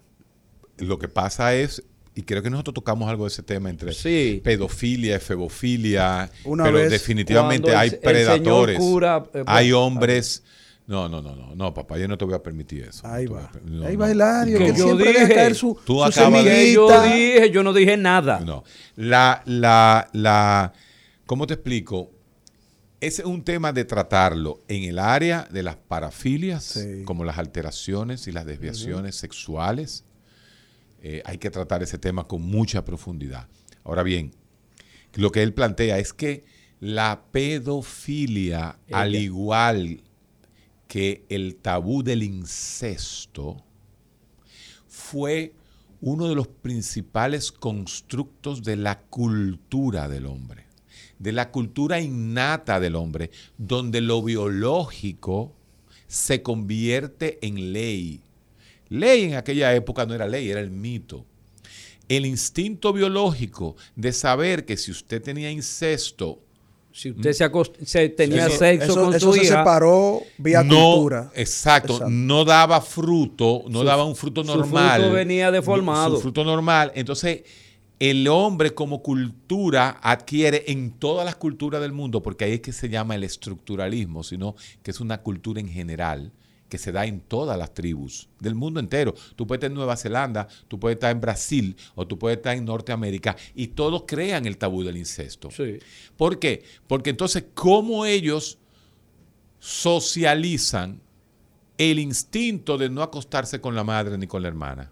lo que pasa es, y creo que nosotros tocamos algo de ese tema entre Sí. pedofilia, efebofilia, Una pero vez, definitivamente hay el- el señor predadores, cura, eh, hay hombres. No, no, no, no, no, papá, yo no te voy a permitir eso. Ahí No va. no, Ahí va Hilario, Que que yo siempre dije, caer su, tú su acabas de- yo dije, yo no dije nada. No. La, la, la, ¿cómo te explico? Ese es un tema de tratarlo en el área de las parafilias, Sí. como las alteraciones y las desviaciones sexuales. Eh, hay que tratar ese tema con mucha profundidad. Ahora bien, lo que él plantea es que la pedofilia, Ella. al igual que el tabú del incesto, fue uno de los principales constructos de la cultura del hombre, de la cultura innata del hombre, donde lo biológico se convierte en ley. Ley en aquella época no era ley, era el mito. El instinto biológico de saber que si usted tenía incesto, Si usted se, acost- se tenía Eso- sexo Eso, con eso su se hija, separó vía no, cultura. Exacto, Exacto. no daba fruto, no Su- daba un fruto su normal. fruto venía deformado. Su fruto normal. Entonces, el hombre como cultura adquiere en todas las culturas del mundo, porque ahí es que se llama el estructuralismo, sino que es una cultura en general que se da en todas las tribus del mundo entero. Tú puedes estar en Nueva Zelanda, tú puedes estar en Brasil o tú puedes estar en Norteamérica y todos crean el tabú del incesto. Sí. ¿Por qué? Porque entonces, ¿cómo ellos socializan el instinto de no acostarse con la madre ni con la hermana?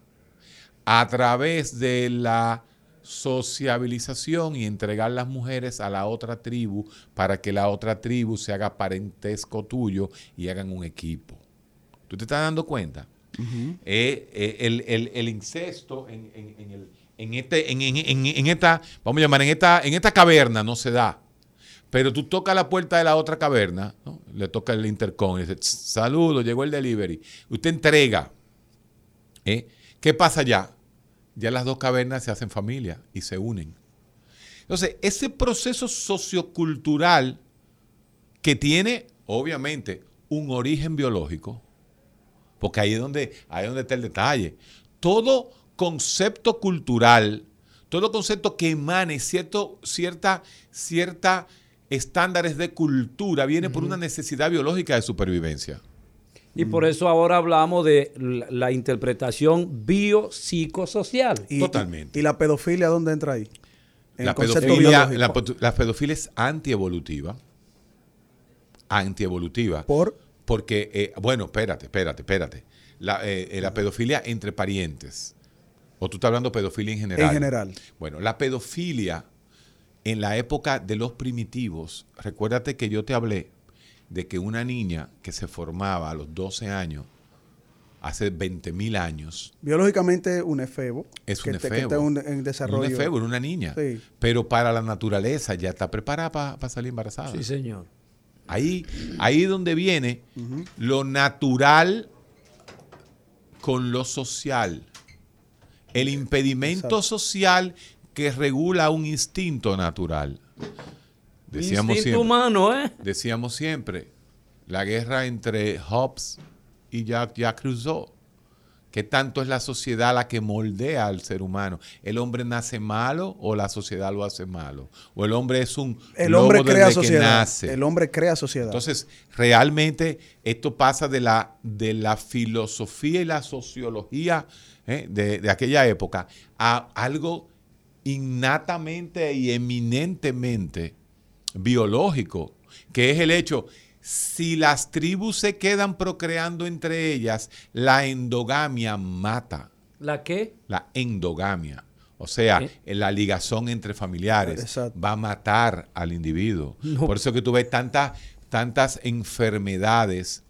A través de la sociabilización y entregar las mujeres a la otra tribu para que la otra tribu se haga parentesco tuyo y hagan un equipo. ¿Tú te estás dando cuenta? Eh, eh, el, el- el incesto en, en- en el- en este, en, esta, vamos a llamar, en esta, en esta caverna no se da. Pero tú tocas la puerta de la otra caverna, ¿no? le toca el intercom y dice, "Tss, saludo, llegó el delivery. Usted entrega. ¿eh? ¿Qué pasa ya? Ya las dos cavernas se hacen familia y se unen. Entonces, ese proceso sociocultural que tiene, obviamente, un origen biológico, porque ahí es donde, ahí es donde está el detalle. Todo concepto cultural, todo concepto que emane cierto, cierta, cierta estándares de cultura viene por una necesidad biológica de supervivencia. Y por eso ahora hablamos de la, la interpretación biopsicosocial. Y, Totalmente. ¿Y la pedofilia dónde entra ahí? En La pedofilia, la, la pedofilia es antievolutiva. Antievolutiva. ¿Por? Porque, eh, bueno, espérate, espérate, espérate. La, eh, eh, la pedofilia entre parientes. O tú estás hablando de pedofilia en general. En general. Bueno, la pedofilia en la época de los primitivos, recuérdate que yo te hablé de que una niña que se formaba a los 12 años, hace 20 mil años, Biológicamente un efebo. es que un te- que efebo. está en, en desarrollo. Un efebo, era una niña. Sí. Pero para la naturaleza ya está preparada para salir embarazada. Sí, señor. Ahí, ahí es donde viene lo natural con lo social. El impedimento Exacto. social que regula un instinto natural. Decíamos Instinto siempre, humano, ¿eh? decíamos siempre, la guerra entre Hobbes y Jacques, Jacques Rousseau. ¿Qué tanto es la sociedad la que moldea al ser humano? ¿El hombre nace malo o la sociedad lo hace malo? ¿O el hombre es un El lobo hombre crea desde que sociedad. nace? El hombre crea sociedad. Entonces, realmente esto pasa de la, de la filosofía y la sociología ¿eh? de, de aquella época a algo innatamente y eminentemente biológico, que es el hecho, si las tribus se quedan procreando entre ellas, la endogamia mata ¿La qué? la endogamia. O sea, ¿Eh? la ligazón entre familiares Exacto. va a matar al individuo. No. Por eso que tú ves tantas, tantas enfermedades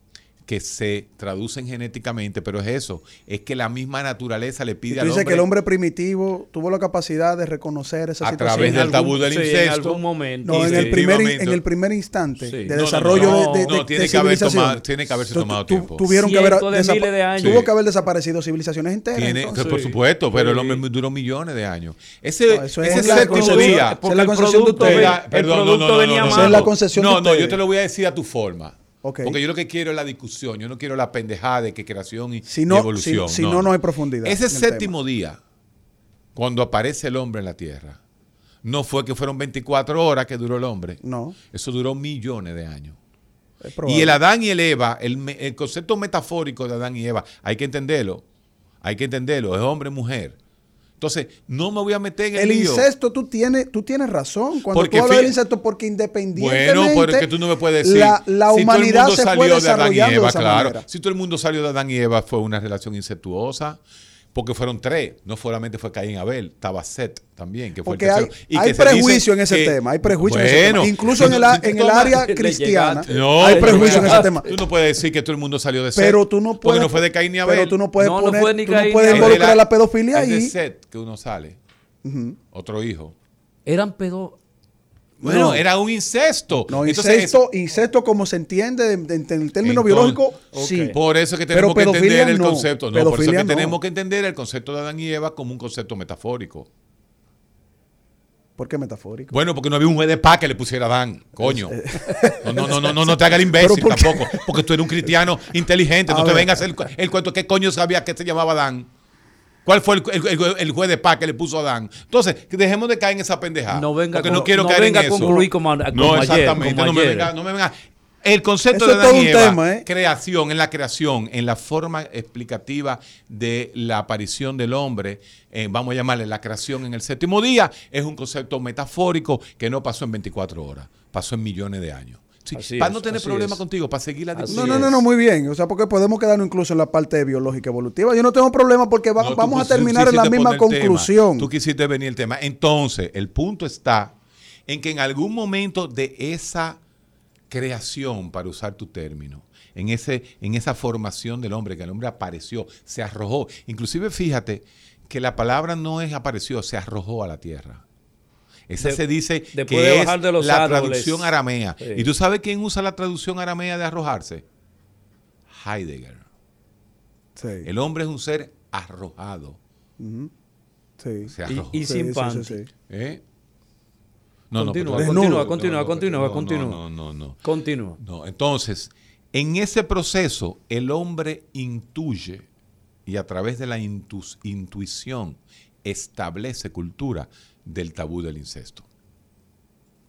que se traducen genéticamente, pero es eso, es que la misma naturaleza le pide al hombre, que el hombre primitivo tuvo la capacidad de reconocer esa A situación. través del En tabú algún- del sí, en incesto. algún momento. No, en el, primer, en el primer instante Sí. de No, no, no, desarrollo no, de, de- no, de- tiene de que haber civilización. tomado- tiene que haberse tomado tu- tiempo. Tuvieron que haber Cientos de desapa- miles de años. Tuvo Sí. que haber desaparecido civilizaciones enteras. tiene, entonces. que por supuesto, pero el hombre duró millones de años. Ese, No, eso es ese séptimo día, esa es la de perdón, no, no, no, venía no, no, es la yo te lo voy a decir a tu forma. Ok. Porque yo lo que quiero es la discusión, yo no quiero la pendejada de que creación y, Si no- y evolución. si- si no, no hay profundidad Ese séptimo día, cuando aparece el hombre en la tierra, no fue que fueron 24 horas que duró el hombre. No, Eso duró millones de años. Y el Adán y el Eva, el, el concepto metafórico de Adán y Eva, hay que entenderlo. Hay que entenderlo, es hombre y mujer. Entonces, no me voy a meter en el, El lío. incesto, tú tienes, tú tienes razón cuando Porque tú hablas del incesto, porque independientemente Bueno, pero es que tú no me puedes decir. la, la si humanidad todo el mundo se fue salió de Adán y Eva, claro. manera. Si todo el mundo salió de Adán y Eva fue una relación incestuosa, porque fueron tres, no solamente fue Caín y Abel, estaba Seth también, que fue Porque el hay, tercero. Y hay que se prejuicio en ese que- tema, hay prejuicio en ese Bueno, tema. Incluso en el, si en el área cristiana. No, hay prejuicio en ese tema. Tú no puedes decir que todo el mundo salió de Seth. Pero tú no Porque puedes, no fue de Caín y Abel. pero tú no puedes No, no poner, fue ni tú Caín ni puedes involucrar la pedofilia es de ahí. Seth que uno sale. Otro hijo. Eran pedo... Bueno, No. era un incesto. No, Entonces, incesto, incesto como se entiende en, en- en el término Entonces, biológico, sí. Por eso que Pero tenemos que entender el no. concepto. No, por eso que tenemos que entender el concepto de Adán y Eva como un concepto metafórico. ¿Por qué metafórico? Bueno, porque no había un juez de paz que le pusiera Adán, coño. No, no, no, no, no, no te hagas el imbécil tampoco, porque tú eres un cristiano inteligente, A no te vengas el, el cuento, ¿qué coño sabía que se llamaba Adán? ¿Cuál fue el, el- el- el juez de paz que le puso a Adán? Entonces, dejemos de caer en esa pendejada. No venga porque con- no quiero no caer venga en a eso. concluir como como no, ayer, exactamente. como no, me venga, no me venga. El concepto Eso de y Eva, tema, ¿eh? creación, en la creación, en la forma explicativa de la aparición del hombre, eh, vamos a llamarle la creación en el séptimo día, es un concepto metafórico que no pasó en 24 horas, pasó en millones de años. Sí, Así para es, no tener problema es. contigo, para seguir la discusión. No, no, no, no, muy bien. O sea, porque podemos quedarnos incluso en la parte biológica evolutiva. Yo no tengo problema porque va- No, tú vamos a terminar en la misma tema. conclusión. Tú quisiste venir el tema. Entonces, el punto está en que en algún momento de esa creación, para usar tu término, en, ese, en esa formación del hombre, que el hombre apareció, se arrojó. Inclusive fíjate que la palabra no es apareció, se arrojó a la tierra. Esa De- se dice que de es bajar de los la árboles. traducción aramea. Sí. ¿Y tú sabes quién usa la traducción aramea de arrojarse? Heidegger. Sí. El hombre es un ser arrojado. sí. Se Y, arrojó. y Sí, sin sí, panty. sí, sí. ¿Eh? No, Continúa, continúa, no, continúa, no, continúa, no, continúa. No, no, no. Continúa. No, entonces, en ese proceso, el hombre intuye y a través de la intu- intuición establece cultura del tabú del incesto.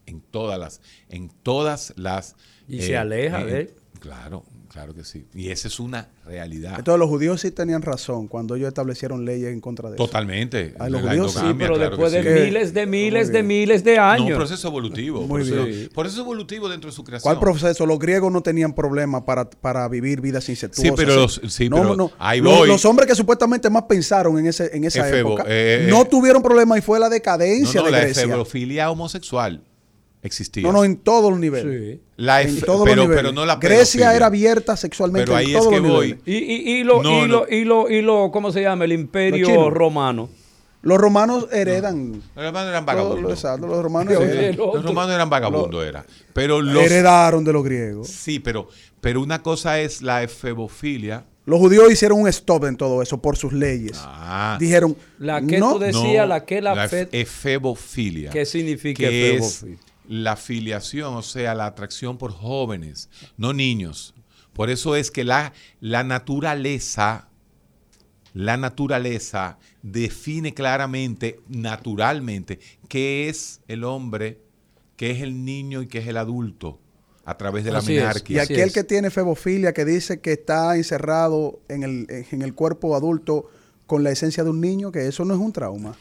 En todas las, en todas las. Y se aleja en- de él. Claro, claro que sí. Y esa es una realidad. Entonces los judíos sí tenían razón cuando ellos establecieron leyes en contra de eso. Totalmente. A los La judíos sí, pero claro después de sí. miles de miles de miles de No, un años. proceso evolutivo. Muy por eso- bien. Proceso evolutivo dentro de su creación. ¿Cuál proceso? Los griegos no tenían problema para, para vivir vidas incestuosas. Sí, pero los- sí, no, pero no. ahí Los- voy. Los, hombres que supuestamente más pensaron en, ese, en esa Efebo, época eh, no eh. tuvieron problema y fue la No, decadencia no, de la Grecia. efebofilia homosexual existía. No, no, en todos los niveles. Sí. La En todos los pero, niveles. pero no la Grecia era abierta sexualmente Pero ahí en es todos que los voy. niveles. Y, y, y lo, No, y, lo, no. y lo, y lo, ¿cómo se llama? El imperio romano. Los romanos heredan. Los romanos eran vagabundos. exacto, los romanos Sí. heredan. el otro. Los romanos eran vagabundos, era. Pero los... heredaron de los griegos. Sí, pero, pero una cosa es la efebofilia. Los judíos hicieron un stop en todo eso por sus leyes. Ah, Dijeron, La que no, tú decías, no, la que la, la fe- efebofilia. ¿Qué significa que es efebofilia? La filiación, o sea, la atracción por jóvenes, no niños. Por eso es que la, la naturaleza, la naturaleza define claramente, naturalmente, qué es el hombre, qué es el niño y qué es el adulto a través de la Así es. Y aquel es. que tiene febofilia, que dice que está encerrado en el, en el cuerpo adulto con la esencia de un niño, que eso no es un trauma.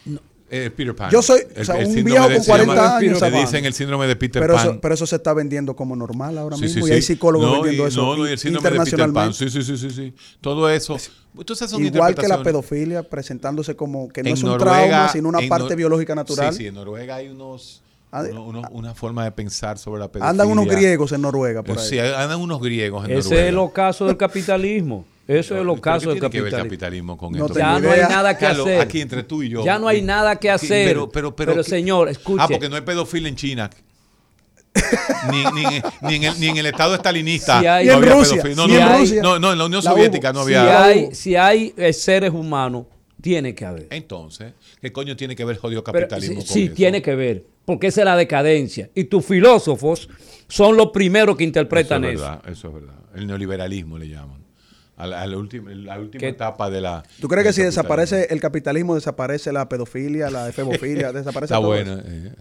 Eh, Peter Pan. Yo soy, o sea, un síndrome viejo de- con se llama- 40 años, Le dicen el síndrome de Peter Pero Pan. eso, pero eso se está vendiendo como normal ahora Sí, mismo sí, y hay sí. psicólogos no, vendiendo y, eso no, no, y el síndrome de Peter Pan. internacionalmente. Sí, sí, sí, sí, sí. Todo eso. Entonces son Igual que la pedofilia, presentándose como que no En es un Noruega- trauma, sino una parte Nor- biológica natural. Sí, sí, en Noruega hay unos, Ah, uno- uno- una forma de pensar sobre la pedofilia. Andan unos griegos en Noruega por ahí. Sí, andan unos griegos en Ese Noruega. es el ocaso del capitalismo. Eso es ¿Pero ocaso qué del tiene que ver el capitalismo. capitalismo con No esto? Ya no hay nada que Carlos, hacer. Aquí entre tú y yo. Ya no hay nada que hacer. Pero, pero, pero, Pero, señor, escuche. Ah, porque no hay pedofilia en China. ni, ni, ni en el, ni en el estado estalinista Si hay- no había Rusia. No, no, en no, Rusia. no, no, en la Unión La Soviética hubo. no si había. hay, si hay eh, seres humanos, tiene que haber. Entonces, ¿qué coño tiene que ver el jodido Pero capitalismo sí, con sí, eso? tiene que ver. Porque esa es la decadencia. Y tus filósofos son los primeros que interpretan eso. Es eso. verdad, eso es verdad. El neoliberalismo le llaman. A la, a la última, la última ¿Qué? etapa de la. ¿Tú crees que si desaparece el capitalismo, desaparece la pedofilia, la efebofilia, desaparece Está todo bueno. eso? eh.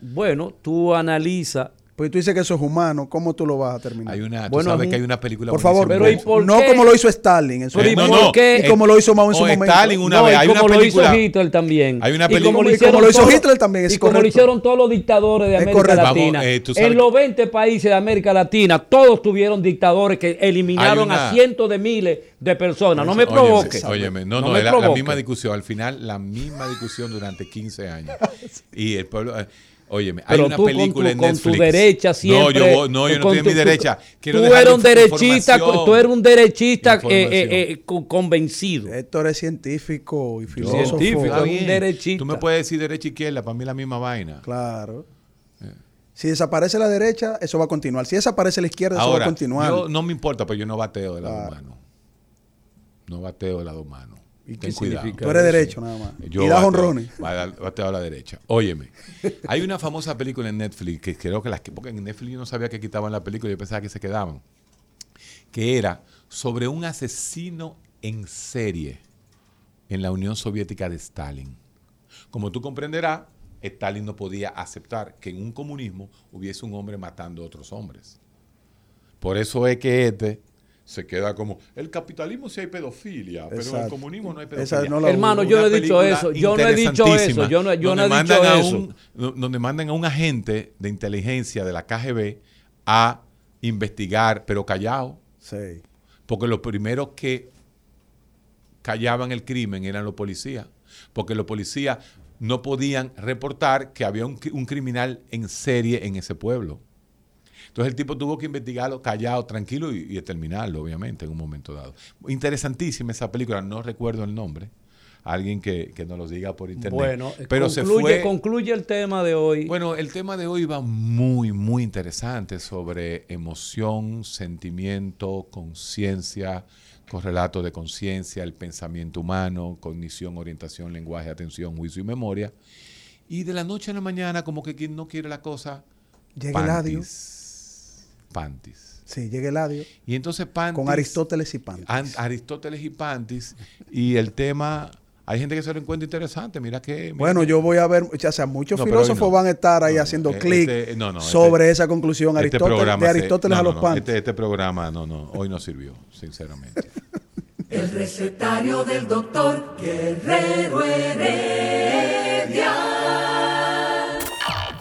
Bueno, tú analiza. Pues tú dices que eso es humano, ¿cómo tú lo vas a terminar? Hay una, tú Bueno, sabes es que hay una película Por favor, Pero ¿y buenísima. por no qué? como lo hizo Stalin en su Pero ¿y momento. por qué? Y como lo hizo Mao en su O momento. Stalin una No, vez. y Hay como una lo película. hizo Hitler también. Hay una Y película- como lo Y hicieron como lo hizo todos- Hitler también, es Y como lo hicieron todos los dictadores de Es América correcto. Latina. Vamos, eh, en los 20 países de América Latina, todos tuvieron dictadores que eliminaron una- a cientos de miles de personas. No me Óyeme, provoque. Óyeme, no, No no, es la, misma discusión. Al final, la misma discusión durante 15 años. Y el pueblo. Eh, óyeme, hay Pero una tú con película tu- en con Netflix. tu derecha siempre. No, yo, no, yo eh, no estoy en mi tu- derecha. Quiero tú eres un derechista, tú eres un derechista eh, eh, eh, convencido. Héctor es científico y filósofo. Científico. Un derechista. Tú me puedes decir derecha e izquierda, para mí es la misma vaina. Claro. Si desaparece la derecha, eso va a continuar. Si desaparece la izquierda, eso va a continuar. yo no me importa, pero yo no bateo del lado Claro. humano. No bateo del lado humano. ¿Y Ten qué cuidado. significa Tú eres eso? derecho nada más. Yo y das honrones. Bateo a la derecha. Óyeme, hay una famosa película en Netflix que creo que las que, porque en Netflix yo no sabía que quitaban la película, yo pensaba que se quedaban, que era sobre un asesino en serie en la Unión Soviética de Stalin. Como tú comprenderás, Stalin no podía aceptar que en un comunismo hubiese un hombre matando a otros hombres. Por eso es que este se queda como, el capitalismo sí hay pedofilia, pero en el comunismo no hay Esa pedofilia. no la Hermano, yo no he dicho eso. Yo no he dicho eso. Yo no, yo no he dicho mandan a eso. un- do- donde mandan a un agente de inteligencia de la KGB a investigar, pero callado, Sí. porque los primeros que callaban el crimen eran los policías, porque los policías no podían reportar que había un criminal en serie en ese pueblo. Entonces el tipo tuvo que investigarlo callado, tranquilo y, y terminarlo, obviamente, en un momento dado. Interesantísima esa película, no recuerdo el nombre. Alguien que, que nos lo diga por internet. Bueno, pero se concluye, fue. concluye el tema de hoy. Bueno, el tema de hoy va muy, muy interesante sobre emoción, sentimiento, conciencia, correlato de conciencia, el pensamiento humano, cognición, orientación, lenguaje, atención, juicio y memoria. Y de la noche a la mañana, como que quien no quiere la cosa, Llega el adio. Pantis. Pantis. Sí, llega el adio. Y entonces Pantis. Con Aristóteles y Pantis. An- Aristóteles y Pantis. Y el tema hay gente que se lo encuentra interesante. Mira que. mira Bueno, que- yo voy a ver, o sea, muchos No, filósofos no. van a estar ahí No, haciendo eh, clic este- no, no, este- sobre esa conclusión. este Aristóteles, programa de Aristóteles no, a los. Este, este programa, no, no, hoy no sirvió, sinceramente. El recetario del doctor Guerrero Heredia.